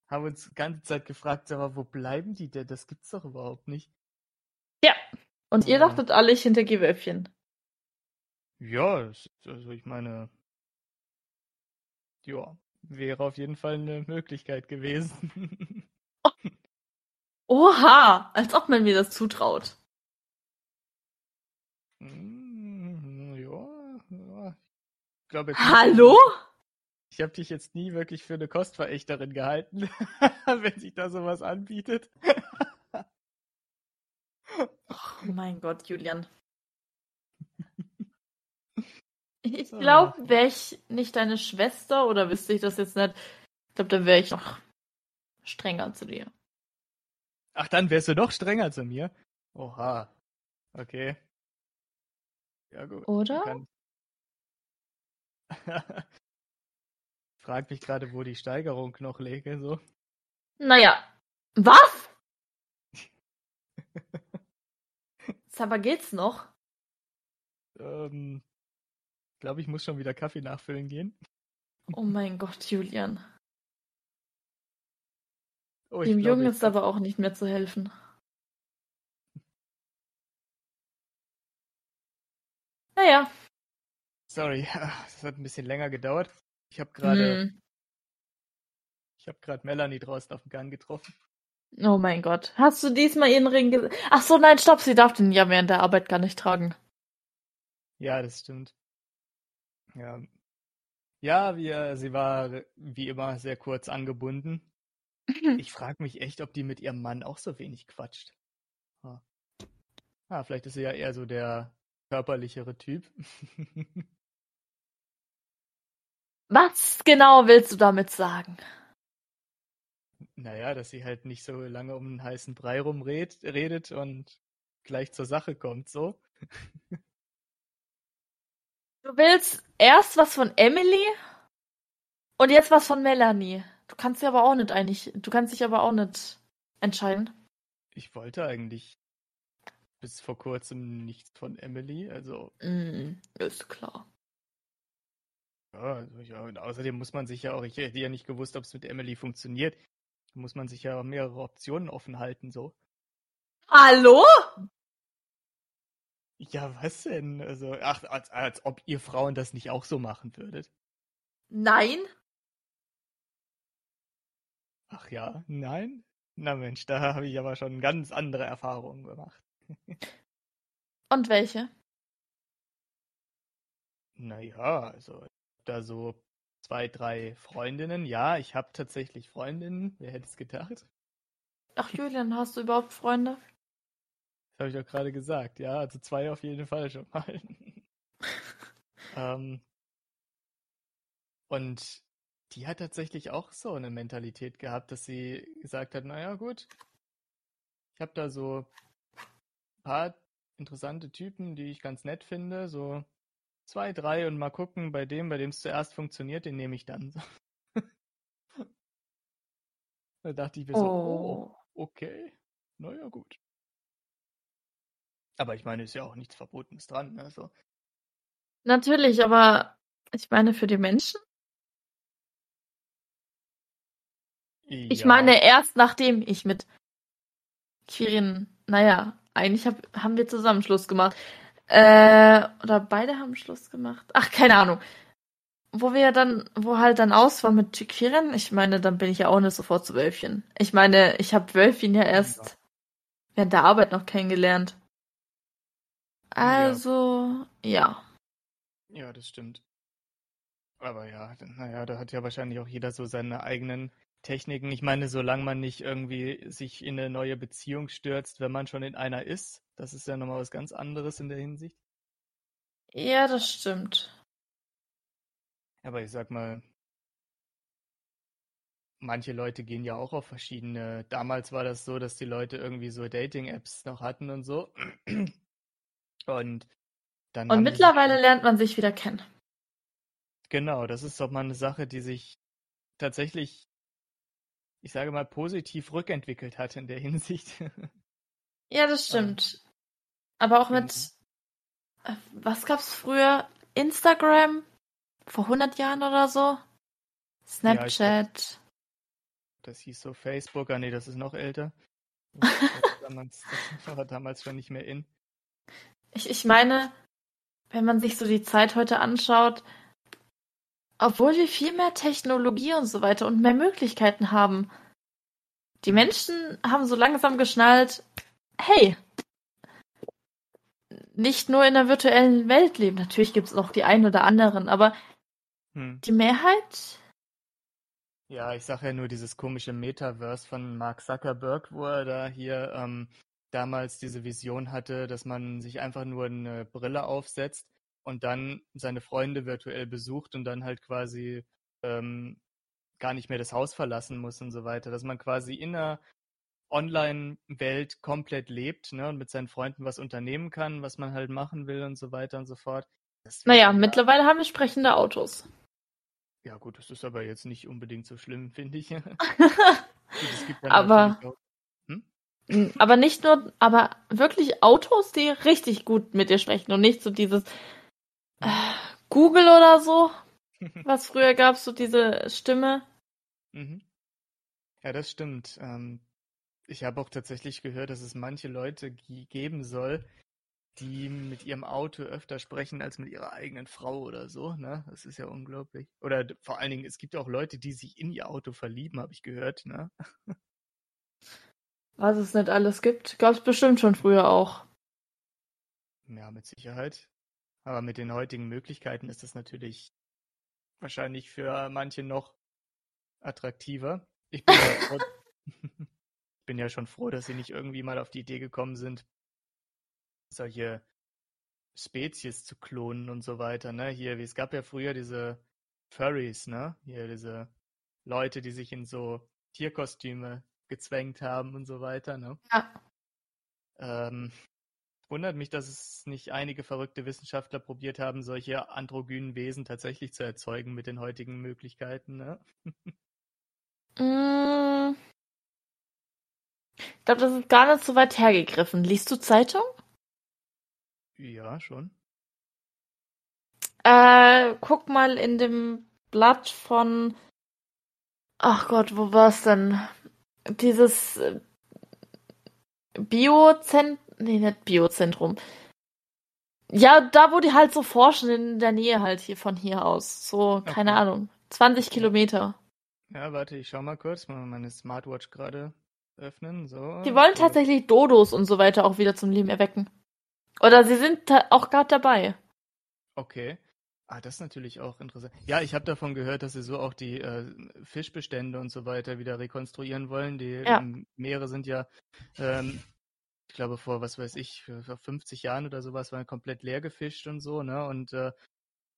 haben uns die ganze Zeit gefragt, mal, wo bleiben die denn? Das gibt's doch überhaupt nicht. Und ihr Ja. dachtet alle, ich hinter Wölfchen. Ja, also ich meine, ja, wäre auf jeden Fall eine Möglichkeit gewesen. Oha, als ob man mir das zutraut. Mm, ja, ja. Ich glaube jetzt nicht, Hallo? Ich habe dich jetzt nie wirklich für eine Kostverächterin gehalten, wenn sich da sowas anbietet. Oh mein Gott, Julian. Ich glaube, wäre ich nicht deine Schwester oder wüsste ich das jetzt nicht, ich glaube, dann wäre ich noch strenger zu dir. Ach, dann wärst du doch strenger zu mir. Oha. Okay. Ja, gut. Oder? Kann... Frag mich gerade, wo die Steigerung noch läge, so. Naja. Was? Mal, geht's noch? Ähm, ich glaube, ich muss schon wieder Kaffee nachfüllen gehen. Oh mein Gott, Julian. Oh, Dem glaube, Jungen ist aber auch nicht mehr zu helfen. Naja. Sorry, das hat ein bisschen länger gedauert. Ich habe gerade, Hm. ich habe gerade Melanie draußen auf dem Gang getroffen. Oh mein Gott. Hast du diesmal ihren Ring gesehen? Ach so, nein, stopp, sie darf den ja während der Arbeit gar nicht tragen. Ja, das stimmt. Ja. Ja, wir, sie war wie immer sehr kurz angebunden. Ich frage mich echt, ob die mit ihrem Mann auch so wenig quatscht. Ah. Ah, vielleicht ist sie ja eher so der körperlichere Typ. Was genau willst du damit sagen? Naja, dass sie halt nicht so lange um einen heißen Brei rumredet redet und gleich zur Sache kommt, so. Du willst erst was von Emily und jetzt was von Melanie. Du kannst dich aber auch nicht einig, du kannst dich aber auch nicht entscheiden. Ich wollte eigentlich bis vor kurzem nichts von Emily, also Mm, ist klar. Ja, also und außerdem muss man sich ja auch, ich hätte ja nicht gewusst, ob es mit Emily funktioniert. Da muss man sich ja mehrere Optionen offen halten, so. Hallo? Ja, was denn? Also, ach, als, als ob ihr Frauen das nicht auch so machen würdet. Nein? Ach ja, nein? Na Mensch, da habe ich aber schon ganz andere Erfahrungen gemacht. Und welche? Naja, also, da so zwei, drei Freundinnen. Ja, ich habe tatsächlich Freundinnen. Wer hätte es gedacht? Ach, Julian, hast du überhaupt Freunde? Das habe ich doch gerade gesagt. Ja, also zwei auf jeden Fall schon mal. ähm, Und die hat tatsächlich auch so eine Mentalität gehabt, dass sie gesagt hat, naja gut, ich habe da so ein paar interessante Typen, die ich ganz nett finde, so zwei, drei und mal gucken, bei dem, bei dem es zuerst funktioniert, den nehme ich dann. da dachte ich mir so, oh, Oh. okay, naja gut. Aber ich meine, ist ja auch nichts Verbotenes dran, ne? So. Natürlich, aber ich meine für die Menschen. Ich Ja, meine erst nachdem ich mit Quirin, naja, eigentlich hab, haben wir zusammen Schluss gemacht. Äh, oder beide haben Schluss gemacht. Ach, keine Ahnung. Wo wir dann, wo halt dann aus war mit Quirin, ich meine, dann bin ich ja auch nicht sofort zu Wölfchen. Ich meine, ich habe Wölfchen ja erst während der Arbeit noch kennengelernt. Also, ja. Ja, das stimmt. Aber ja, naja, da hat ja wahrscheinlich auch jeder so seine eigenen Techniken. Ich meine, solange man nicht irgendwie sich in eine neue Beziehung stürzt, wenn man schon in einer ist, das ist ja nochmal was ganz anderes in der Hinsicht. Ja, das stimmt. Aber ich sag mal, manche Leute gehen ja auch auf verschiedene. Damals war das so, dass die Leute irgendwie so Dating-Apps noch hatten und so. Und dann Und haben die mittlerweile lernt man sich wieder kennen. Genau, das ist doch mal eine Sache, die sich tatsächlich, ich sage mal, positiv rückentwickelt hat in der Hinsicht. Ja, das stimmt. Aber auch Mhm. mit, äh, was gab's früher? Instagram? Vor 100 Jahren oder so? Snapchat. Das hieß so Facebook, ah nee, das ist noch älter. Das war damals, das war damals schon nicht mehr in. Ich, ich meine, wenn man sich so die Zeit heute anschaut, obwohl wir viel mehr Technologie und so weiter und mehr Möglichkeiten haben, die Menschen haben so langsam geschnallt, hey, nicht nur in der virtuellen Welt leben. Natürlich gibt es noch die einen oder anderen, aber Hm. die Mehrheit Ja, ich sage ja nur dieses komische Metaverse von Mark Zuckerberg, wo er da hier ähm, damals diese Vision hatte, dass man sich einfach nur eine Brille aufsetzt und dann seine Freunde virtuell besucht und dann halt quasi ähm, gar nicht mehr das Haus verlassen muss und so weiter. Dass man quasi in einer Online-Welt komplett lebt ne, und mit seinen Freunden was unternehmen kann, was man halt machen will und so weiter und so fort. Naja, mittlerweile haben wir sprechende Autos. Ja gut, das ist aber jetzt nicht unbedingt so schlimm, finde ich. Gut, Aber- Mm, aber nicht nur, aber wirklich Autos, die richtig gut mit dir sprechen und nicht so dieses äh, Google oder so, was früher gab, so diese Stimme. Mhm. Ja, das stimmt. Ähm, ich habe auch tatsächlich gehört, dass es manche Leute geben soll, die mit ihrem Auto öfter sprechen als mit ihrer eigenen Frau oder so. Ne? Das ist ja unglaublich. Oder vor allen Dingen, es gibt auch Leute, die sich in ihr Auto verlieben, habe ich gehört. Ne? Was es nicht alles gibt, gab es bestimmt schon früher auch. Ja, mit Sicherheit. Aber mit den heutigen Möglichkeiten ist das natürlich wahrscheinlich für manche noch attraktiver. Ich bin ja, bin ja schon froh, dass sie nicht irgendwie mal auf die Idee gekommen sind, solche Spezies zu klonen und so weiter. Ne? Hier, wie es gab ja früher diese Furries, ne? Hier diese Leute, die sich in so Tierkostüme gezwängt haben und so weiter, ne? Ja. Ähm, wundert mich, dass es nicht einige verrückte Wissenschaftler probiert haben, solche androgynen Wesen tatsächlich zu erzeugen mit den heutigen Möglichkeiten. Ne? Mm. Ich glaube, das ist gar nicht so weit hergegriffen. Liest du Zeitung? Ja, schon. Äh, guck mal in dem Blatt von. Ach Gott, wo war's denn? Dieses äh, Biozent. Nee, nicht Biozentrum. Ja, da, wo die halt so forschen, in der Nähe halt hier von hier aus. So, keine Okay. Ahnung. 20 Kilometer. Ja, warte, ich schau mal kurz, mal meine Smartwatch gerade öffnen. So. Die wollen tatsächlich Dodos und so weiter auch wieder zum Leben erwecken. Oder sie sind auch gerade dabei. Okay. Ah, das ist natürlich auch interessant. Ja, ich habe davon gehört, dass sie so auch die äh, Fischbestände und so weiter wieder rekonstruieren wollen. Die Ja. ähm, Meere sind ja, ähm, ich glaube, vor, was weiß ich, vor 50 Jahren oder sowas waren komplett leer gefischt und so, ne? Und äh,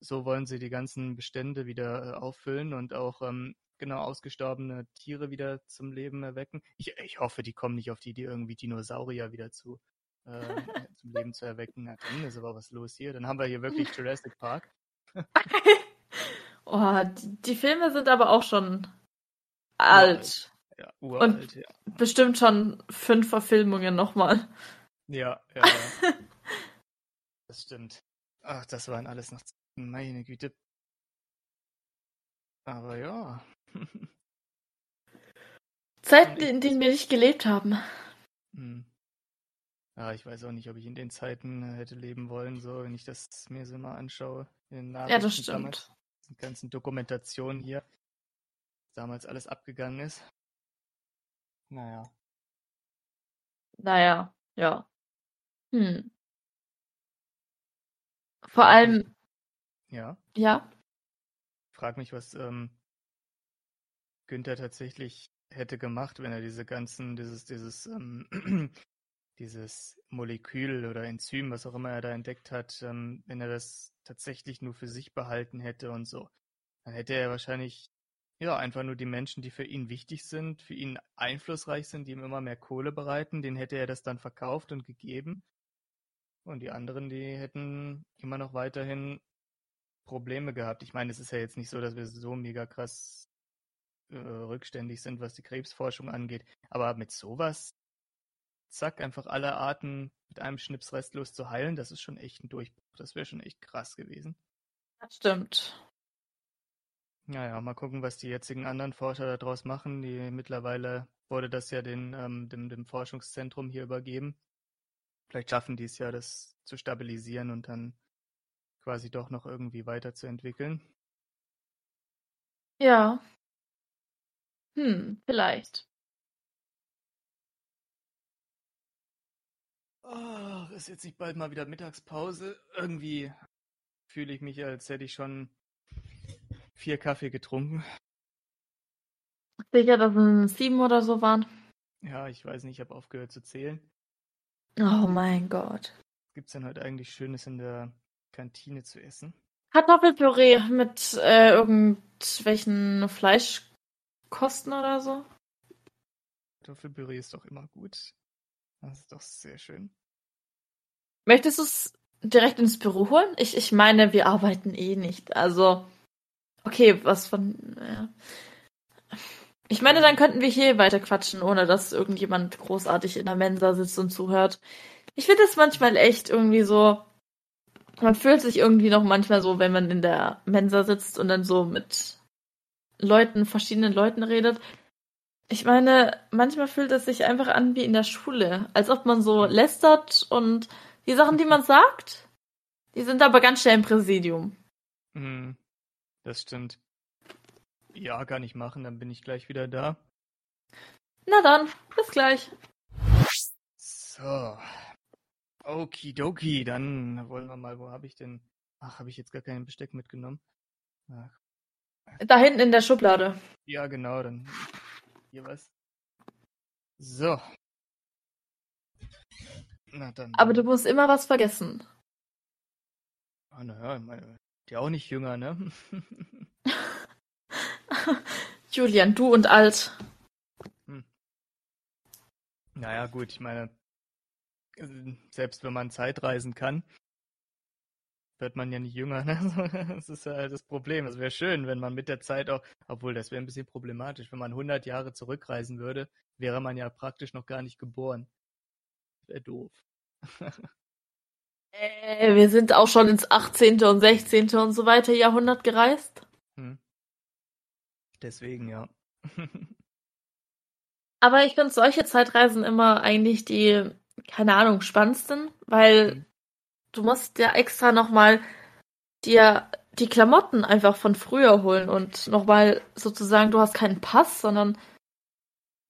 so wollen sie die ganzen Bestände wieder äh, auffüllen und auch ähm, genau ausgestorbene Tiere wieder zum Leben erwecken. Ich, ich hoffe, die kommen nicht auf die Idee, irgendwie Dinosaurier wieder zu, äh, zum Leben zu erwecken. Na, dann ist aber was los hier. Dann haben wir hier wirklich Jurassic Park. oh, die, die Filme sind aber auch schon alt. Ja, uralt, Und- ja. Bestimmt schon fünf Verfilmungen nochmal. Ja, ja, ja. das stimmt. Ach, das waren alles noch. Meine Güte. Aber ja. Zeiten, in denen wir nicht gelebt haben. Hm. Ja, ich weiß auch nicht, ob ich in den Zeiten hätte leben wollen, so, wenn ich das mir so mal anschaue. Ja, das damals, stimmt. Die ganzen Dokumentationen hier. Damals alles abgegangen ist. Naja. Naja, ja. Hm. Vor allem, Ja. ja, Ich frage mich, was ähm, Günther tatsächlich hätte gemacht, wenn er diese ganzen, dieses, dieses, ähm, dieses Molekül oder Enzym, was auch immer er da entdeckt hat, ähm, wenn er das tatsächlich nur für sich behalten hätte und so. Dann hätte er wahrscheinlich, ja, einfach nur die Menschen, die für ihn wichtig sind, für ihn einflussreich sind, die ihm immer mehr Kohle bereiten, denen hätte er das dann verkauft und gegeben. Und die anderen, die hätten immer noch weiterhin Probleme gehabt. Ich meine, es ist ja jetzt nicht so, dass wir so mega krass äh, rückständig sind, was die Krebsforschung angeht. Aber mit sowas, zack, einfach alle Arten mit einem Schnips restlos zu heilen, das ist schon echt ein Durchbruch. Das wäre schon echt krass gewesen. das stimmt. Naja, mal gucken, was die jetzigen anderen Forscher daraus machen. Die mittlerweile wurde das ja den, ähm, dem, dem Forschungszentrum hier übergeben. Vielleicht schaffen die es ja, das zu stabilisieren und dann quasi doch noch irgendwie weiterzuentwickeln. Ja. Hm, vielleicht. Oh, ist jetzt nicht bald mal wieder Mittagspause? Irgendwie fühle ich mich, als hätte ich schon vier Kaffee getrunken. Sicher, dass es sieben oder so waren. Ja, ich weiß nicht, ich habe aufgehört zu zählen. Oh mein Gott. Was gibt's denn heute eigentlich Schönes in der Kantine zu essen? Kartoffelpüree mit äh, irgendwelchen Fleischkosten oder so. Kartoffelpüree ist doch immer gut. Das ist doch sehr schön. Möchtest du es direkt ins Büro holen? Ich, ich meine, wir arbeiten eh nicht. Also, okay, was von. Ja. Ich meine, dann könnten wir hier weiter quatschen, ohne dass irgendjemand großartig in der Mensa sitzt und zuhört. Ich finde es manchmal echt irgendwie so. Man fühlt sich irgendwie noch manchmal so, wenn man in der Mensa sitzt und dann so mit Leuten, verschiedenen Leuten redet. Ich meine, manchmal fühlt es sich einfach an wie in der Schule, als ob man so lästert und die Sachen, die man sagt, die sind aber ganz schnell im Präsidium. Hm, das stimmt. Ja, kann ich machen, dann bin ich gleich wieder da. Na dann, bis gleich. So. Okidoki, dann wollen wir mal, wo habe ich denn? Ach, habe ich jetzt gar kein Besteck mitgenommen? Ach, Da hinten in der Schublade. ja, genau, dann hier was. So. Na dann. Aber du musst immer was vergessen. Ah, naja, meine, die auch nicht jünger, ne? Julian, du und alt. Naja, gut, ich meine, selbst wenn man Zeitreisen kann, wird man ja nicht jünger, ne? Das ist ja halt das Problem. Es wäre schön, wenn man mit der Zeit auch, obwohl das wäre ein bisschen problematisch, wenn man 100 Jahre zurückreisen würde, wäre man ja praktisch noch gar nicht geboren. Wäre doof. Äh, wir sind auch schon ins 18. und 16. und so weiter Jahrhundert gereist. Hm. Deswegen, ja. Aber ich finde solche Zeitreisen immer eigentlich die, keine Ahnung, spannendsten, weil Mhm. Du musst ja extra nochmal dir die Klamotten einfach von früher holen und nochmal sozusagen, du hast keinen Pass, sondern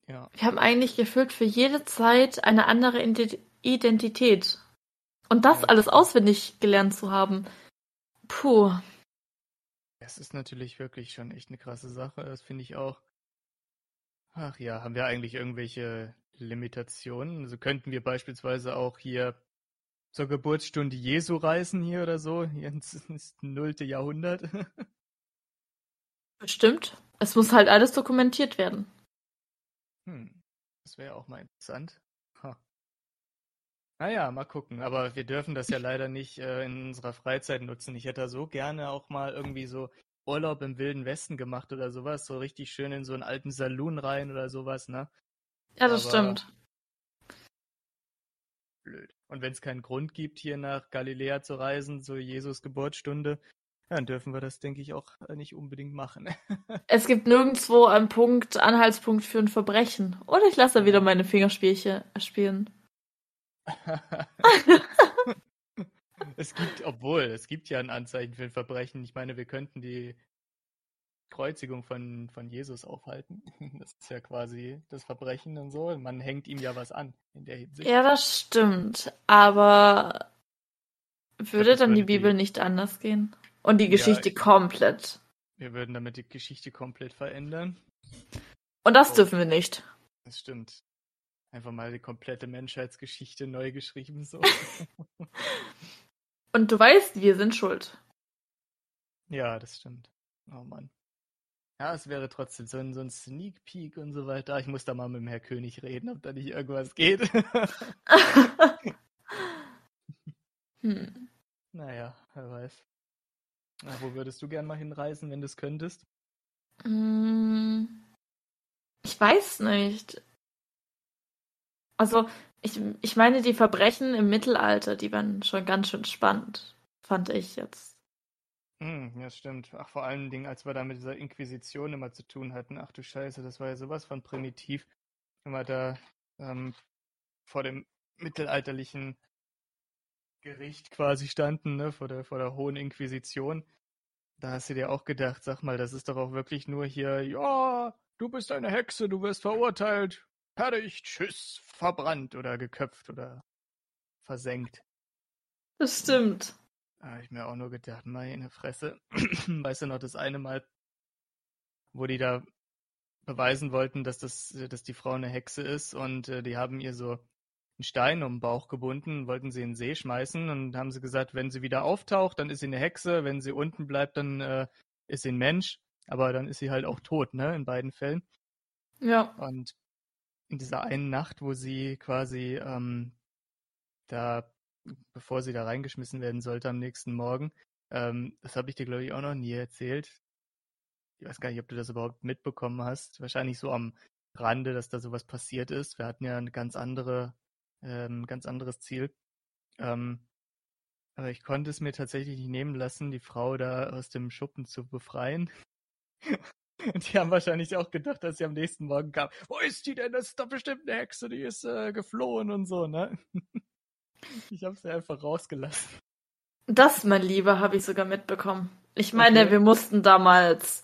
ja. wir haben eigentlich gefühlt für jede Zeit eine andere Ide- Identität. Und das Ja. alles auswendig gelernt zu haben. Puh. Es ist natürlich wirklich schon echt eine krasse Sache, das finde ich auch. Ach ja, haben wir eigentlich irgendwelche Limitationen? Also könnten wir beispielsweise auch hier zur Geburtsstunde Jesu reisen hier oder so, hier ins, nullte Jahrhundert. Bestimmt. Es muss halt alles dokumentiert werden. Hm, das wäre auch mal interessant. Ha. Naja, mal gucken. Aber wir dürfen das ja leider nicht äh, in unserer Freizeit nutzen. Ich hätte da so gerne auch mal irgendwie so Urlaub im Wilden Westen gemacht oder sowas. So richtig schön in so einen alten Saloon rein oder sowas, ne? Ja, das Aber- stimmt. Blöd. Und wenn es keinen Grund gibt, hier nach Galiläa zu reisen, zur Jesus Geburtsstunde, dann dürfen wir das, denke ich, auch äh, nicht unbedingt machen. Es gibt nirgendwo einen Punkt, Anhaltspunkt für ein Verbrechen. Oder ich lasse wieder meine Fingerspielchen spielen. es gibt, obwohl, es gibt ja ein Anzeichen für ein Verbrechen. Ich meine, wir könnten die Kreuzigung von, von Jesus aufhalten. Das ist ja quasi das Verbrechen und so. Man hängt ihm ja was an in der Hinsicht. Ja, das stimmt. Aber würde dann die würde die- Bibel nicht anders gehen? Und die Ja, Geschichte ich- komplett. Wir würden damit die Geschichte komplett verändern. Und das Oh. dürfen wir nicht. Das stimmt. Einfach mal die komplette Menschheitsgeschichte neu geschrieben. So. Und du weißt, wir sind schuld. ja, das stimmt. Oh Mann. Ja, es wäre trotzdem so ein, so ein Sneak Peek und so weiter. Ich muss da mal mit dem Herr König reden, ob da nicht irgendwas geht. hm. naja, wer weiß. Na, wo würdest du gern mal hinreisen, wenn du es könntest? Mm, Ich weiß nicht. Also, ich, ich meine, die Verbrechen im Mittelalter, die waren schon ganz schön spannend, fand ich jetzt. Hm, ja, stimmt. Ach, vor allen Dingen, als wir da mit dieser Inquisition immer zu tun hatten. Ach du Scheiße, das war ja sowas von primitiv. Wenn wir da ähm, vor dem mittelalterlichen Gericht quasi standen, ne, vor der, vor der Hohen Inquisition. Da hast du dir auch gedacht, sag mal, das ist doch auch wirklich nur hier, ja, du bist eine Hexe, du wirst verurteilt, fertig, tschüss, verbrannt oder geköpft oder versenkt. Das stimmt. Da habe ich mir auch nur gedacht, meine Fresse. weißt du noch, das eine Mal, wo die da beweisen wollten, dass das, dass die Frau eine Hexe ist und äh, die haben ihr so einen Stein um den Bauch gebunden, wollten sie in den See schmeißen und haben sie gesagt, wenn sie wieder auftaucht, dann ist sie eine Hexe, wenn sie unten bleibt, dann äh, ist sie ein Mensch, aber dann ist sie halt auch tot, ne, in beiden Fällen. Ja. Und in dieser einen Nacht, wo sie quasi ähm, da, bevor sie da reingeschmissen werden sollte am nächsten Morgen, ähm, das habe ich dir, glaube ich, auch noch nie erzählt. Ich weiß gar nicht, ob du das überhaupt mitbekommen hast. Wahrscheinlich so am Rande, dass da sowas passiert ist. Wir hatten ja eine ganz andere, ähm, ganz anderes Ziel. Ähm, aber ich konnte es mir tatsächlich nicht nehmen lassen, die Frau da aus dem Schuppen zu befreien. Die haben wahrscheinlich auch gedacht, dass sie am nächsten Morgen kam. Wo ist die denn? Das ist doch bestimmt eine Hexe, die ist äh, geflohen und so, ne? Ich habe sie einfach rausgelassen. Das, mein Lieber, habe ich sogar mitbekommen. Ich meine, Okay. wir mussten damals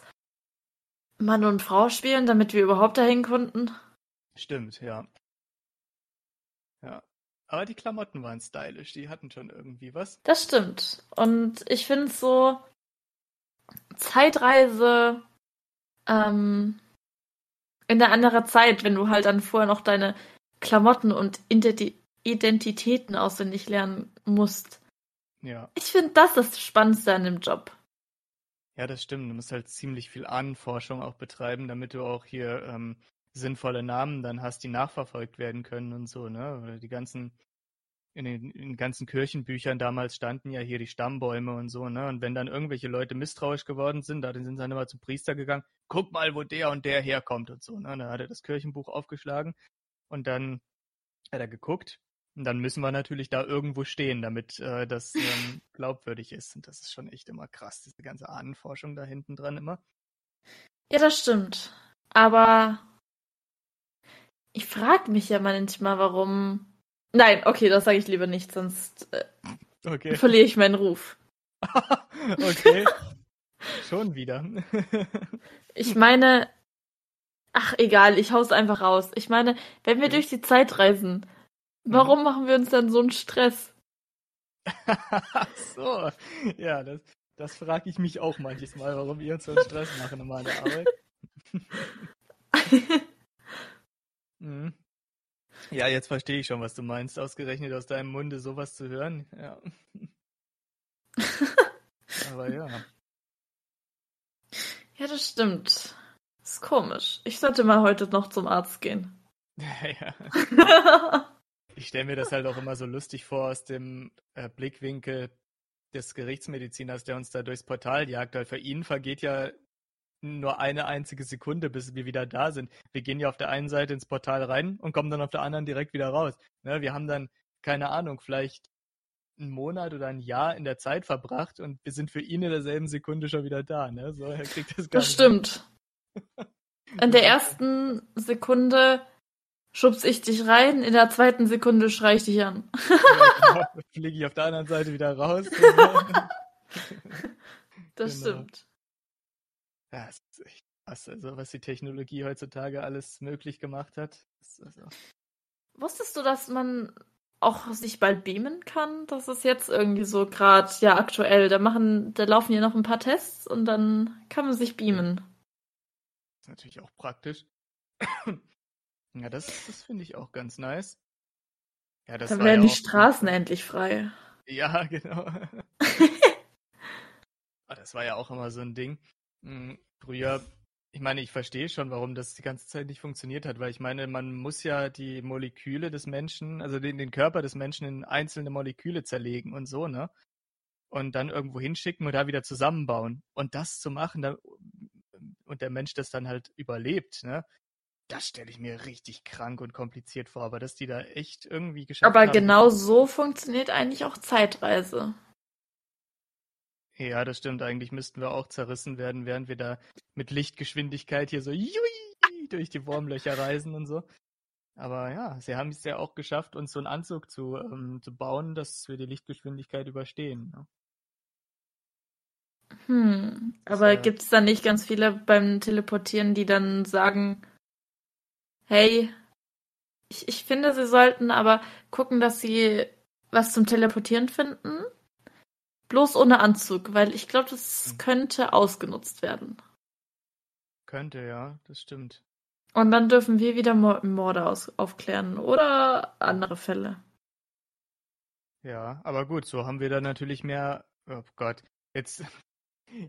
Mann und Frau spielen, damit wir überhaupt dahin konnten. Stimmt, ja. Ja. Aber die Klamotten waren stylisch, die hatten schon irgendwie was. Das stimmt. Und ich finde so Zeitreise ähm, in eine andere Zeit, wenn du halt dann vorher noch deine Klamotten und Identi Identitäten auswendig lernen musst. Ja. Ich finde, das ist das Spannendste an dem Job. Ja, das stimmt. Du musst halt ziemlich viel Ahnenforschung auch betreiben, damit du auch hier ähm, sinnvolle Namen dann hast, die nachverfolgt werden können und so, ne? Oder die ganzen, in den, in den ganzen Kirchenbüchern damals standen ja hier die Stammbäume und so, ne? Und wenn dann irgendwelche Leute misstrauisch geworden sind, da sind sie dann immer zum Priester gegangen, guck mal, wo der und der herkommt und so, ne? Und dann hat er das Kirchenbuch aufgeschlagen und dann hat er geguckt. Und dann müssen wir natürlich da irgendwo stehen, damit äh, das ähm, glaubwürdig ist. Und das ist schon echt immer krass, diese ganze Ahnenforschung da hinten dran immer. Ja, das stimmt. Aber ich frage mich ja manchmal, warum. Nein, okay, das sage ich lieber nicht, sonst äh, Okay. verliere ich meinen Ruf. okay. Schon wieder. Ich meine, ach egal, ich hau's einfach raus. Ich meine, wenn wir durch die Zeit reisen, warum machen wir uns dann so einen Stress? Ach so. Ja, das, das frage ich mich auch manches Mal, warum wir uns so einen Stress machen in meiner Arbeit. Mhm. Ja, jetzt verstehe ich schon, was du meinst. Ausgerechnet aus deinem Munde sowas zu hören. Ja. Aber ja. Ja, das stimmt. Ist komisch. Ich sollte mal heute noch zum Arzt gehen. ja. Ich stelle mir das halt auch immer so lustig vor aus dem äh, Blickwinkel des Gerichtsmediziners, der uns da durchs Portal jagt, weil für ihn vergeht ja nur eine einzige Sekunde, bis wir wieder da sind. Wir gehen ja auf der einen Seite ins Portal rein und kommen dann auf der anderen direkt wieder raus. Ne, wir haben dann, keine Ahnung, vielleicht einen Monat oder ein Jahr in der Zeit verbracht und wir sind für ihn in derselben Sekunde schon wieder da. Ne? So, er kriegt das gar Das stimmt. In der ersten Sekunde schubs ich dich rein, in der zweiten Sekunde schrei ich dich an. Ja. Fliege ich auf der anderen Seite wieder raus. Das Genau. stimmt. Ja, es ist echt krass, also was die Technologie heutzutage alles möglich gemacht hat. Das also, Wusstest du, dass man auch sich bald beamen kann? Das ist jetzt irgendwie so gerade ja aktuell. Da machen, da laufen ja noch ein paar Tests und dann kann man sich beamen. ist natürlich auch praktisch. Ja, das, das finde ich auch ganz nice. Ja, das Dann war werden ja die Straßen endlich frei. Ja, genau. Ah, das war ja auch immer so ein Ding. Hm, Früher, ich meine, ich verstehe schon, warum das die ganze Zeit nicht funktioniert hat, weil ich meine, man muss ja die Moleküle des Menschen, also den, den Körper des Menschen in einzelne Moleküle zerlegen und so, ne? Und dann irgendwo hinschicken und da wieder zusammenbauen. Und das zu machen, da, und der Mensch das dann halt überlebt, ne? Das stelle ich mir richtig krank und kompliziert vor, aber dass die da echt irgendwie geschafft Aber haben. genau so funktioniert eigentlich auch Zeitreise. Ja, das stimmt. Eigentlich müssten wir auch zerrissen werden, während wir da mit Lichtgeschwindigkeit hier so jui, durch die Wurmlöcher reisen und so. Aber ja, sie haben es ja auch geschafft, uns so einen Anzug zu, ähm, zu bauen, dass wir die Lichtgeschwindigkeit überstehen. Ne? Hm. Aber ja- gibt es da nicht ganz viele beim Teleportieren, die dann sagen, hey, ich, ich finde, sie sollten aber gucken, dass sie was zum Teleportieren finden. Bloß ohne Anzug, weil ich glaube, das Hm. könnte ausgenutzt werden. Könnte, ja, das stimmt. Und dann dürfen wir wieder Mor- Morde aus aufklären oder andere Fälle. Ja, aber gut, so haben wir dann natürlich mehr. Oh Gott, jetzt,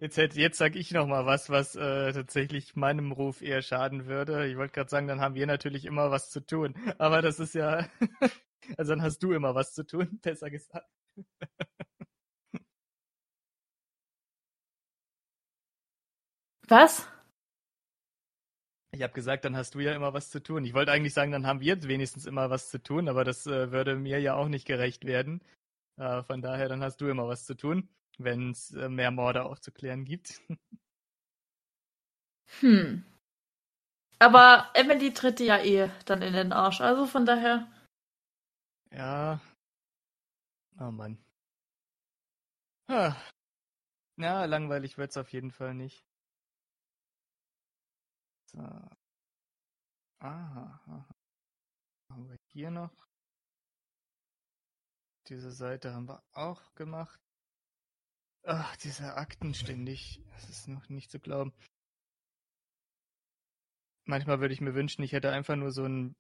jetzt, hätte- jetzt sag ich noch mal was, was äh, tatsächlich meinem Ruf eher schaden würde. Ich wollte gerade sagen, dann haben wir natürlich immer was zu tun. Aber das ist ja, also dann hast du immer was zu tun, besser gesagt. Was? Ich habe gesagt, dann hast du ja immer was zu tun. Ich wollte eigentlich sagen, dann haben wir wenigstens immer was zu tun, aber das äh, würde mir ja auch nicht gerecht werden. Äh, von daher, dann hast du immer was zu tun, wenn es äh, mehr Morde aufzuklären gibt. Hm. Aber Emily tritt ja eh dann in den Arsch. Also von daher. Ja. Oh Mann. Ah. Ja, langweilig wird's auf jeden Fall nicht. So. Aha, aha. Haben wir hier noch. Diese Seite haben wir auch gemacht. Ach, diese Akten ständig. Das ist noch nicht zu glauben. Manchmal würde ich mir wünschen, ich hätte einfach nur so einen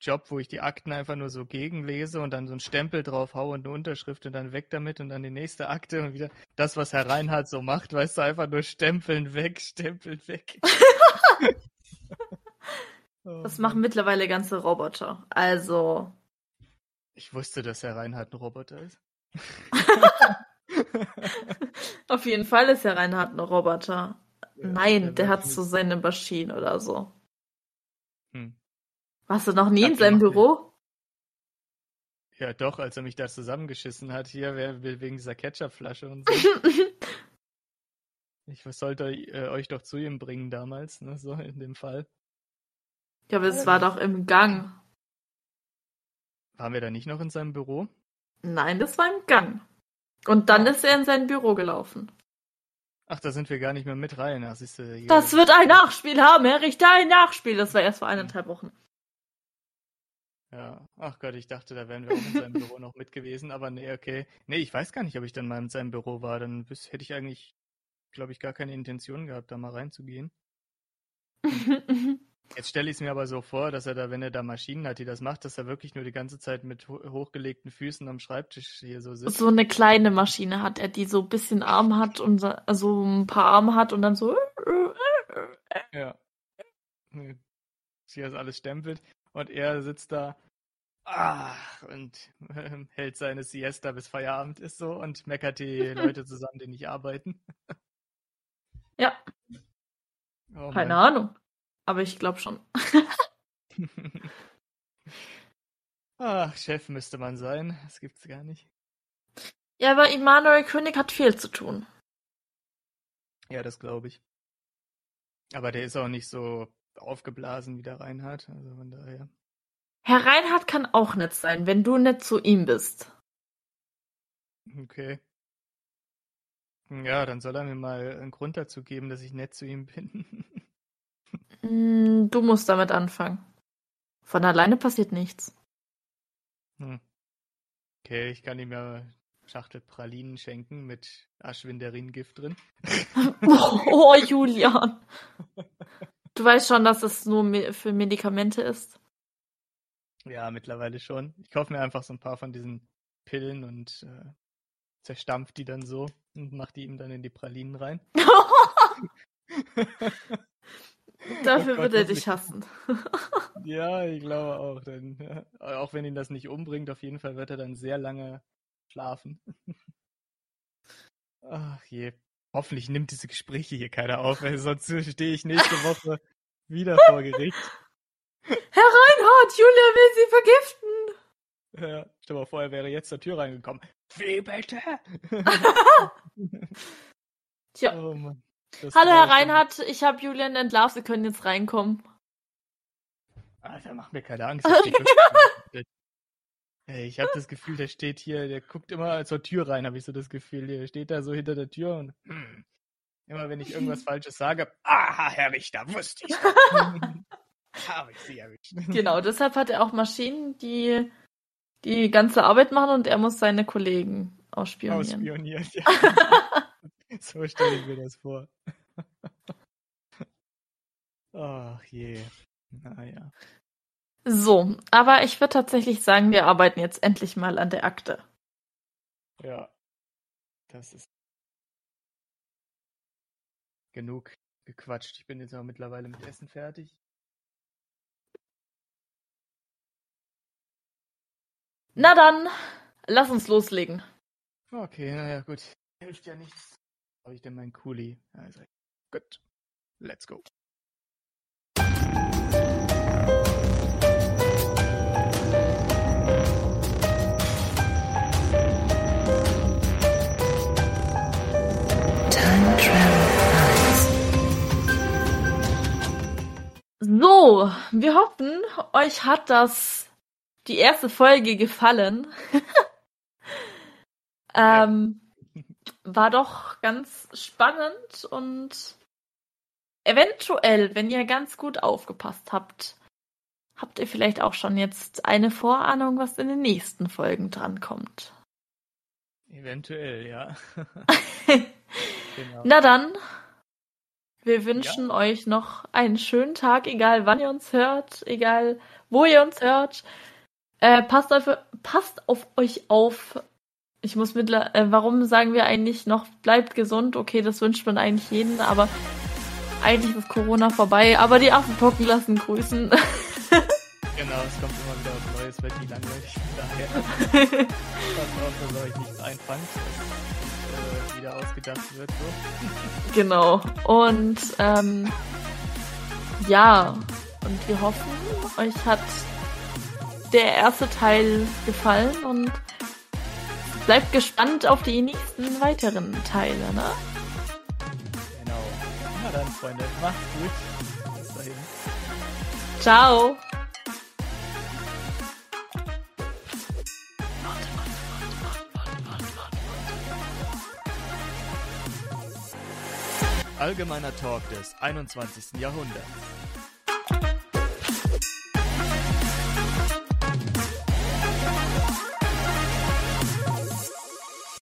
Job, wo ich die Akten einfach nur so gegenlese und dann so einen Stempel drauf haue und eine Unterschrift und dann weg damit und dann die nächste Akte und wieder das, was Herr Reinhardt so macht, weißt du, einfach nur stempeln weg, stempeln weg. Oh Das machen mittlerweile ganze Roboter. Also. Ich wusste, dass Herr Reinhardt ein Roboter ist. Auf jeden Fall ist ja Reinhard ein Roboter. Nein, der hat wird so seine Maschine oder so. Hm. Warst du noch nie in seinem nie. Büro? Ja, doch, als er mich da zusammengeschissen hat, hier we- we- wegen dieser Ketchupflasche und so. Ich sollte äh, euch doch zu ihm bringen damals, ne, so in dem Fall. ja, aber es war doch im Gang. Waren wir da nicht noch in seinem Büro? Nein, das war im Gang. Und dann ist er in sein Büro gelaufen. Ach, da sind wir gar nicht mehr mit rein. Siehst du, hier- Das wird ein Nachspiel haben, Herr Richter, ein Nachspiel. Das war erst vor eineinhalb Wochen. Ja, ach Gott, ich dachte, da wären wir auch in seinem Büro noch mit gewesen, aber nee, okay. Nee, ich weiß gar nicht, ob ich dann mal in seinem Büro war. Dann hätte ich eigentlich, glaube ich, gar keine Intention gehabt, da mal reinzugehen. Jetzt stelle ich es mir aber so vor, dass er da, wenn er da Maschinen hat, die das macht, dass er wirklich nur die ganze Zeit mit ho hochgelegten Füßen am Schreibtisch hier so sitzt. So eine kleine Maschine hat er, die so ein bisschen Arm hat und so also ein paar Arme hat und dann so. Ja. Hier ist alles stempelt und er sitzt da ach, und ähm, hält seine Siesta bis Feierabend ist so und meckert die Leute zusammen, die nicht arbeiten. Ja, Oh keine. Ahnung. Aber ich glaube schon. Ach, Chef müsste man sein. Das gibt's gar nicht. Ja, aber Immanuel König hat viel zu tun. Ja, das glaube ich. Aber der ist auch nicht so aufgeblasen wie der Reinhard. Also von daher. Herr Reinhardt kann auch nett sein, wenn du nett zu ihm bist. Okay. Ja, dann soll er mir mal einen Grund dazu geben, dass ich nett zu ihm bin. Mm, Du musst damit anfangen. Von alleine passiert nichts. Hm. Okay, ich kann ihm ja eine Schachtel Pralinen schenken mit Aschwinderin-Gift drin. Oh, Julian. Du weißt schon, dass es nur für Medikamente ist. Ja, mittlerweile schon. Ich kaufe mir einfach so ein paar von diesen Pillen und äh, zerstampf die dann so und mach die ihm dann in die Pralinen rein. Dafür Oh Gott, wird er dich hassen. Ja, ich glaube auch. Dann, ja, auch wenn ihn das nicht umbringt, auf jeden Fall wird er dann sehr lange schlafen. Ach je. Hoffentlich nimmt diese Gespräche hier keiner auf, weil sonst stehe ich nächste Woche wieder vor Gericht. Herr Reinhardt, Julia will sie vergiften. Ja, stell mal vor, er wäre jetzt zur Tür reingekommen. Wie bitte? Tja. Oh Mann. Das Hallo, Herr Reinhardt, ich habe Julian entlarvt, Sie können jetzt reinkommen. Alter, mach mir keine Angst. der steht wirklich- Ey, ich habe das Gefühl, der steht hier, der guckt immer zur Tür rein, habe ich so das Gefühl. Der steht da so hinter der Tür und hm, immer wenn ich irgendwas Falsches sage, aha, Herr Richter, wusste ich. habe ich Sie erwischt. Genau, deshalb hat er auch Maschinen, die die ganze Arbeit machen und er muss seine Kollegen ausspionieren. Ausspioniert, ja. so stelle ich mir das vor. Ach je. Naja. So, aber ich würde tatsächlich sagen, wir arbeiten jetzt endlich mal an der Akte. Ja. Das ist genug gequatscht. Ich bin jetzt aber mittlerweile mit Essen fertig. Na dann, lass uns loslegen. Okay, naja, gut. Hilft ja nichts. Habe ich denn meinen Kuli? Also, gut. Let's go. So, wir hoffen, euch hat das die erste Folge gefallen. ähm, war doch ganz spannend und eventuell, wenn ihr ganz gut aufgepasst habt, habt ihr vielleicht auch schon jetzt eine Vorahnung, was in den nächsten Folgen drankommt. Eventuell, ja. genau. Na dann, wir wünschen euch noch einen schönen Tag, egal wann ihr uns hört, egal wo ihr uns hört. Äh, passt, auf, passt auf euch auf. Ich muss mittler äh, warum sagen wir eigentlich noch, bleibt gesund? Okay, das wünscht man eigentlich jeden, aber eigentlich ist Corona vorbei. Aber die Affenpocken lassen grüßen. Genau, es kommt immer wieder was Neues, wird nie langweilig. Daher, passt auf, dass euch nichts einfangt, was äh, wieder ausgedacht wird. So. Genau. Und ähm, ja, und wir hoffen, euch hat der erste Teil gefallen und bleibt gespannt auf die nächsten weiteren Teile, ne? Genau. Na dann, Freunde, macht's gut. Bis dahin. Ciao! Allgemeiner Talk des 21. Jahrhunderts.